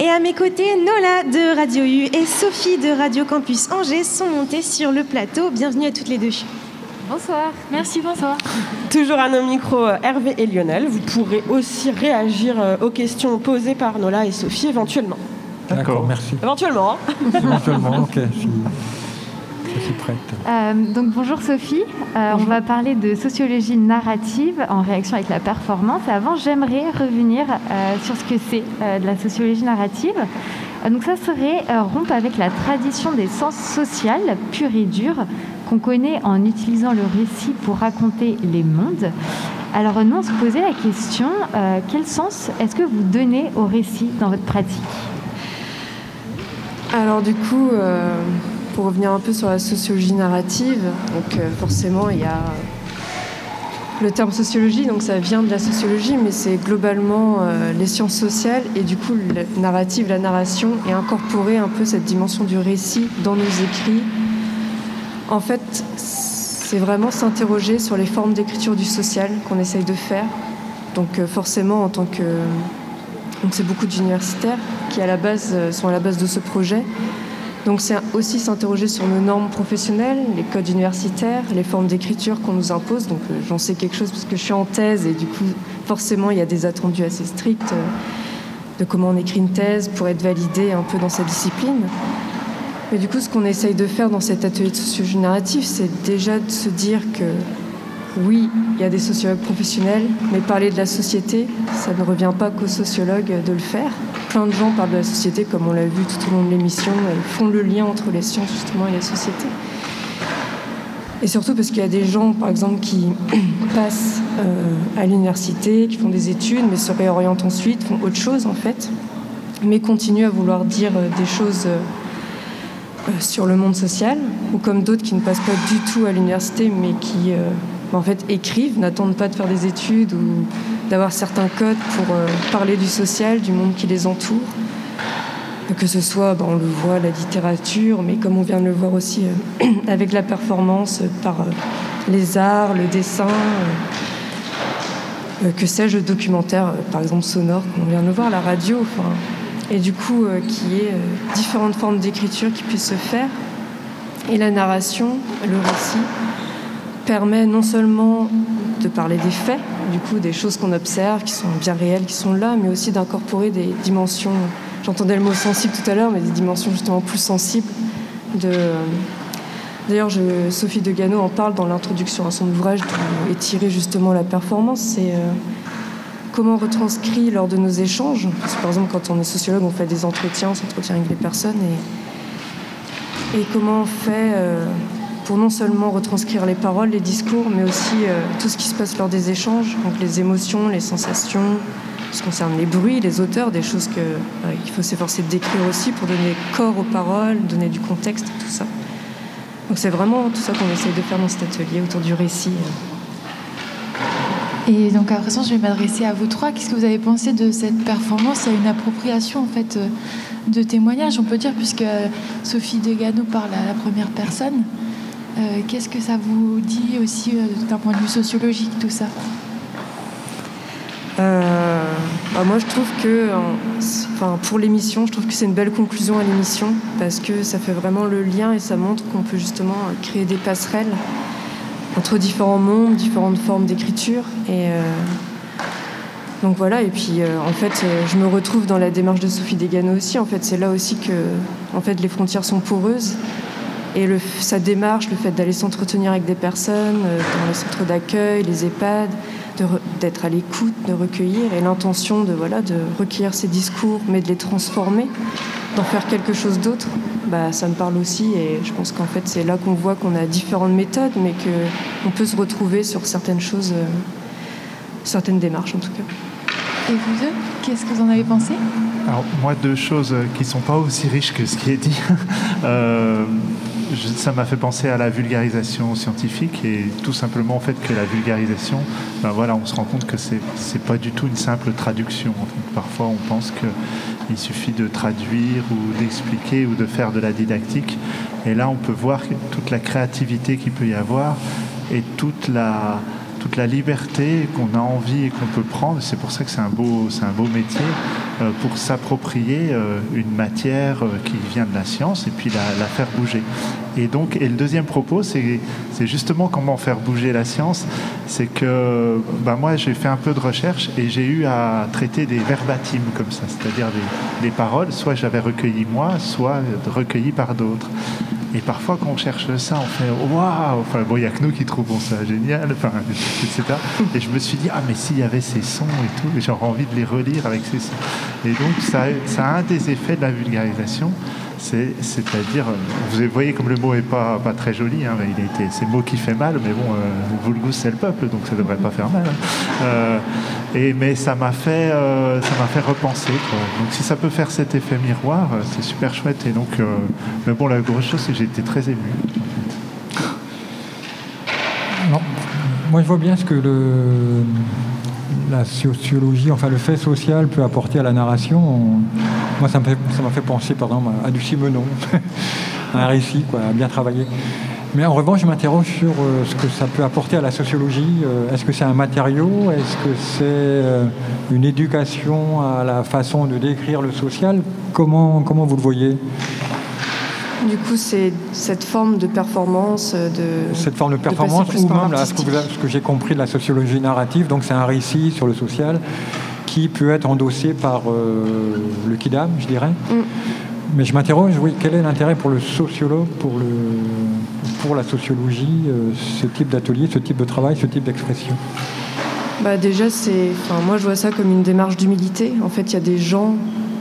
Et à mes côtés, Nola de Radio U et Sophie de Radio Campus Angers sont montées sur le plateau. Bienvenue à toutes les deux. Bonsoir. Merci, bonsoir. Toujours à nos micros, euh, Hervé et Lionel. Vous pourrez aussi réagir euh, aux questions posées par Nola et Sophie éventuellement. D'accord, merci. Éventuellement. hein. Éventuellement, ok, je suis prête. Euh, donc bonjour Sophie. Euh, on va parler de sociologie narrative en réaction avec la performance. Avant, j'aimerais revenir euh, sur ce que c'est euh, de la sociologie narrative. Euh, donc ça serait euh, rompre avec la tradition des sens sociales pure et dure qu'on connaît en utilisant le récit pour raconter les mondes. Alors nous, on se posait la question, euh, quel sens est-ce que vous donnez au récit dans votre pratique? Alors du coup, euh, pour revenir un peu sur la sociologie narrative, donc euh, forcément il y a le terme sociologie, donc ça vient de la sociologie, mais c'est globalement les sciences sociales et du coup le narrative, la narration et incorporer un peu cette dimension du récit dans nos écrits. En fait, c'est vraiment s'interroger sur les formes d'écriture du social qu'on essaye de faire. Donc euh, forcément en tant que donc c'est beaucoup d'universitaires qui euh, sont à la base de ce projet. Donc c'est aussi s'interroger sur nos normes professionnelles, les codes universitaires, les formes d'écriture qu'on nous impose. Donc euh, j'en sais quelque chose parce que je suis en thèse et du coup forcément il y a des attendus assez stricts de comment on écrit une thèse pour être validé un peu dans sa discipline. Mais du coup ce qu'on essaye de faire dans cet atelier de sociologie narrative, c'est déjà de se dire que oui, il y a des sociologues professionnels, mais parler de la société, ça ne revient pas qu'aux sociologues de le faire. Plein de gens parlent de la société, comme on l'a vu tout au long de l'émission, et font le lien entre les sciences justement et la société. Et surtout parce qu'il y a des gens, par exemple, qui passent euh, à l'université, qui font des études, mais se réorientent ensuite, font autre chose en fait, mais continuent à vouloir dire euh, des choses euh, sur le monde social, ou comme d'autres qui ne passent pas du tout à l'université, mais qui en fait écrivent, n'attendent pas de faire des études ou d'avoir certains codes pour euh, parler du social, du monde qui les entoure. Que ce soit, ben, on le voit, la littérature, mais comme on vient de le voir aussi euh, avec la performance par euh, les arts, le dessin, que sais-je, le documentaire, par exemple sonore, comme on vient de le voir, la radio, enfin, et du coup, qui est différentes formes d'écriture qui puissent se faire. Et la narration, le récit, permet non seulement de parler des faits, du coup des choses qu'on observe, qui sont bien réelles, qui sont là, mais aussi d'incorporer des dimensions, j'entendais le mot sensible tout à l'heure, mais des dimensions justement plus sensibles. De... D'ailleurs, Sophie de Gano en parle dans l'introduction à son ouvrage et étirer justement la performance. Euh, comment on retranscrit lors de nos échanges. Parce que, par exemple, quand on est sociologue, on fait des entretiens, on s'entretient avec les personnes. Et, comment on fait euh, pour non seulement retranscrire les paroles, les discours, mais aussi euh, tout ce qui se passe lors des échanges, donc les émotions, les sensations, ce qui concerne les bruits, les auteurs, des choses qu'il euh, faut s'efforcer de décrire aussi pour donner corps aux paroles, donner du contexte, tout ça. Donc c'est vraiment tout ça qu'on essaye de faire dans cet atelier autour du récit. Et donc à présent, je vais m'adresser à vous trois. Qu'est-ce que vous avez pensé de cette performance a une appropriation en fait euh, de témoignages, on peut dire, puisque Sophie Degano parle à la première personne. Euh, qu'est-ce que ça vous dit aussi euh, d'un point de vue sociologique, tout ça? Euh, bah, moi, je trouve que, enfin, pour l'émission, je trouve que c'est une belle conclusion à l'émission parce que ça fait vraiment le lien et ça montre qu'on peut justement créer des passerelles entre différents mondes, différentes formes d'écriture. Et donc voilà. Et puis, en fait, je me retrouve dans la démarche de Sophie Degano aussi. En fait, c'est là aussi que, en fait, les frontières sont poreuses et sa démarche, le fait d'aller s'entretenir avec des personnes euh, dans les centres d'accueil, les EHPAD, d'être à l'écoute, de recueillir, et l'intention de, voilà, de recueillir ces discours, mais de les transformer, d'en faire quelque chose d'autre, bah, ça me parle aussi. Et je pense qu'en fait, c'est là qu'on voit qu'on a différentes méthodes, mais qu'on peut se retrouver sur certaines choses, euh, certaines démarches en tout cas. Et vous deux, qu'est-ce que vous en avez pensé? Alors, moi, deux choses qui ne sont pas aussi riches que ce qui est dit. euh, ça m'a fait penser à la vulgarisation scientifique et tout simplement en fait que la vulgarisation, ben voilà, on se rend compte que c'est c'est pas du tout une simple traduction. Parfois, on pense qu'il suffit de traduire ou d'expliquer ou de faire de la didactique. Et là, on peut voir toute la créativité qu'il peut y avoir et toute la toute la liberté qu'on a envie et qu'on peut prendre. C'est pour ça que c'est un beau, un beau métier euh, pour s'approprier euh, une matière euh, qui vient de la science et puis la, faire bouger. Et donc, et le deuxième propos, c'est, c'est justement comment faire bouger la science. C'est que bah moi, j'ai fait un peu de recherche et j'ai eu à traiter des verbatims comme ça, c'est-à-dire des, des paroles, soit j'avais recueilli moi, soit recueillies par d'autres. Et parfois, quand on cherche ça, on fait waouh Enfin, bon, il n'y a que nous qui trouvons ça génial, etc. Et je me suis dit, ah, mais s'il y avait ces sons et tout, j'aurais envie de les relire avec ces sons. Et donc, ça, ça a un des effets de la vulgarisation. C'est-à-dire, vous voyez comme le mot est pas, pas très joli, hein, il c'est le mot qui fait mal, mais bon, euh, vulgus c'est le peuple, donc ça devrait pas faire mal. Hein. Euh, et, mais ça m'a fait, euh, fait repenser. Donc si ça peut faire cet effet miroir, euh, c'est super chouette. Et donc, euh, mais bon, la grosse chose, c'est que j'ai été très ému. Non. Moi, je vois bien ce que le, la sociologie, enfin le fait social peut apporter à la narration. Moi, ça m'a fait, penser, par exemple, à du Simenon, à un récit, quoi, bien travailler. Mais en revanche, je m'interroge sur euh, ce que ça peut apporter à la sociologie. Euh, est-ce que c'est un matériau? Est-ce que c'est euh, une éducation à la façon de décrire le social? Comment, comment vous le voyez? Du coup, c'est cette forme de performance, de cette forme de performance, ou même là, ce que, j'ai compris de la sociologie narrative, donc c'est un récit sur le social qui peut être endossé par le kidam, je dirais. Mm. Mais je m'interroge, oui, quel est l'intérêt pour le sociologue, pour, le, pour la sociologie, ce type d'atelier, ce type de travail, ce type d'expression? Bah déjà, c'est, enfin, moi je vois ça comme une démarche d'humilité. En fait, il y a des gens,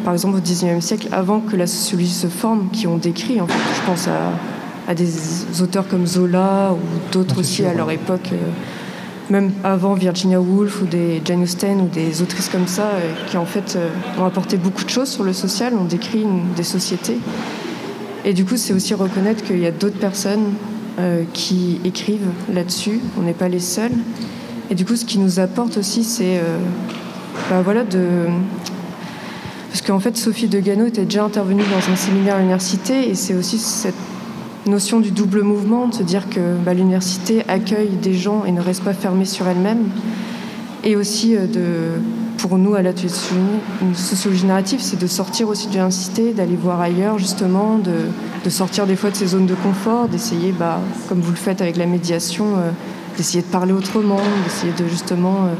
par exemple au XIXe siècle, avant que la sociologie se forme, qui ont décrit. En fait, je pense à, des auteurs comme Zola ou d'autres aussi à leur époque, euh, même avant Virginia Woolf ou des Jane Austen ou des autrices comme ça, euh, qui en fait euh, ont apporté beaucoup de choses sur le social, ont décrit des sociétés. Et du coup, c'est aussi reconnaître qu'il y a d'autres personnes qui écrivent là-dessus. On n'est pas les seuls. Et du coup, ce qui nous apporte aussi, c'est bah voilà, de. Parce qu'en fait, Sophie de Gano était déjà intervenue dans un séminaire à l'université, et c'est aussi cette notion du double mouvement, de se dire que bah, l'université accueille des gens et ne reste pas fermée sur elle-même. Et aussi, euh, de, pour nous, à l'atelier une sociologie narrative, c'est de sortir aussi de l'université, d'aller voir ailleurs, justement, de, de, sortir des fois de ces zones de confort, d'essayer, bah, comme vous le faites avec la médiation, euh, d'essayer de parler autrement, d'essayer de justement euh,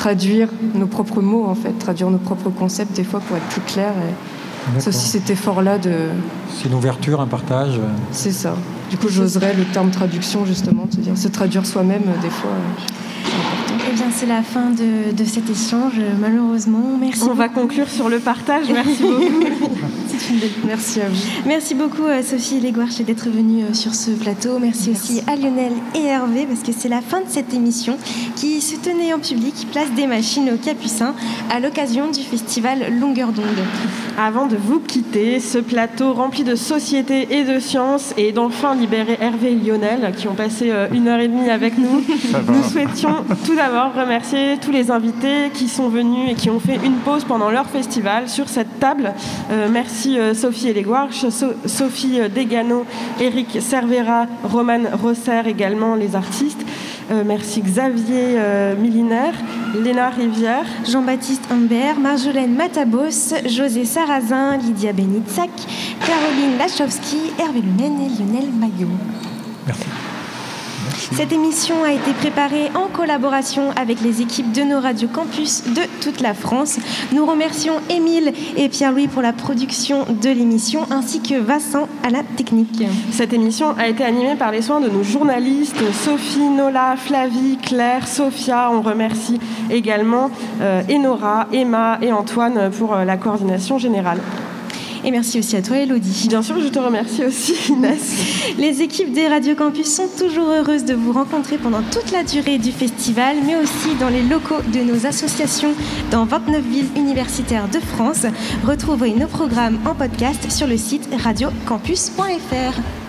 traduire nos propres mots, en fait, traduire nos propres concepts des fois pour être plus clair. C'est aussi cet effort-là de. C'est une ouverture, un partage. Euh. C'est ça. Du coup, j'oserais le terme traduction, justement, de se dire se traduire soi-même, euh, des fois. Eh bien, c'est la fin de, de, cet échange, malheureusement. Merci. On va conclure sur le partage. Merci beaucoup. Merci à vous. Merci beaucoup, euh, Sophie Léguarche, d'être venue euh, sur ce plateau. Merci, aussi à Lionel et Hervé, parce que c'est la fin de cette émission qui se tenait en public, place des machines au Capucin, à l'occasion du festival Longueur d'onde. Avant de vous quitter, ce plateau rempli de société et de sciences et d'enfin libérer Hervé et Lionel, qui ont passé euh, une heure et demie avec nous, nous souhaitions tout d'abord remercier tous les invités qui sont venus et qui ont fait une pause pendant leur festival sur cette table. merci euh, Sophie Eléguarche, Sophie euh, Degano, Eric Cervera, Roman Rosser également, les artistes. Euh, merci Xavier Millinaire, Léna Rivière, Jean-Baptiste Humbert, Marjolaine Matabos, José Sarrazin, Lydia Benitsac, Caroline Lachowski, Hervé Lumen et Lionel Maillot. Merci. Cette émission a été préparée en collaboration avec les équipes de nos radios campus de toute la France. Nous remercions Émile et Pierre-Louis pour la production de l'émission ainsi que Vincent à la technique. Cette émission a été animée par les soins de nos journalistes Sophie, Nola, Flavie, Claire, Sophia. On remercie également euh, Enora, Emma et Antoine pour euh, la coordination générale. Et merci aussi à toi, Elodie. Bien sûr, je te remercie aussi, Inès. Les équipes des Radio Campus sont toujours heureuses de vous rencontrer pendant toute la durée du festival, mais aussi dans les locaux de nos associations dans 29 villes universitaires de France. Retrouvez nos programmes en podcast sur le site radiocampus.fr.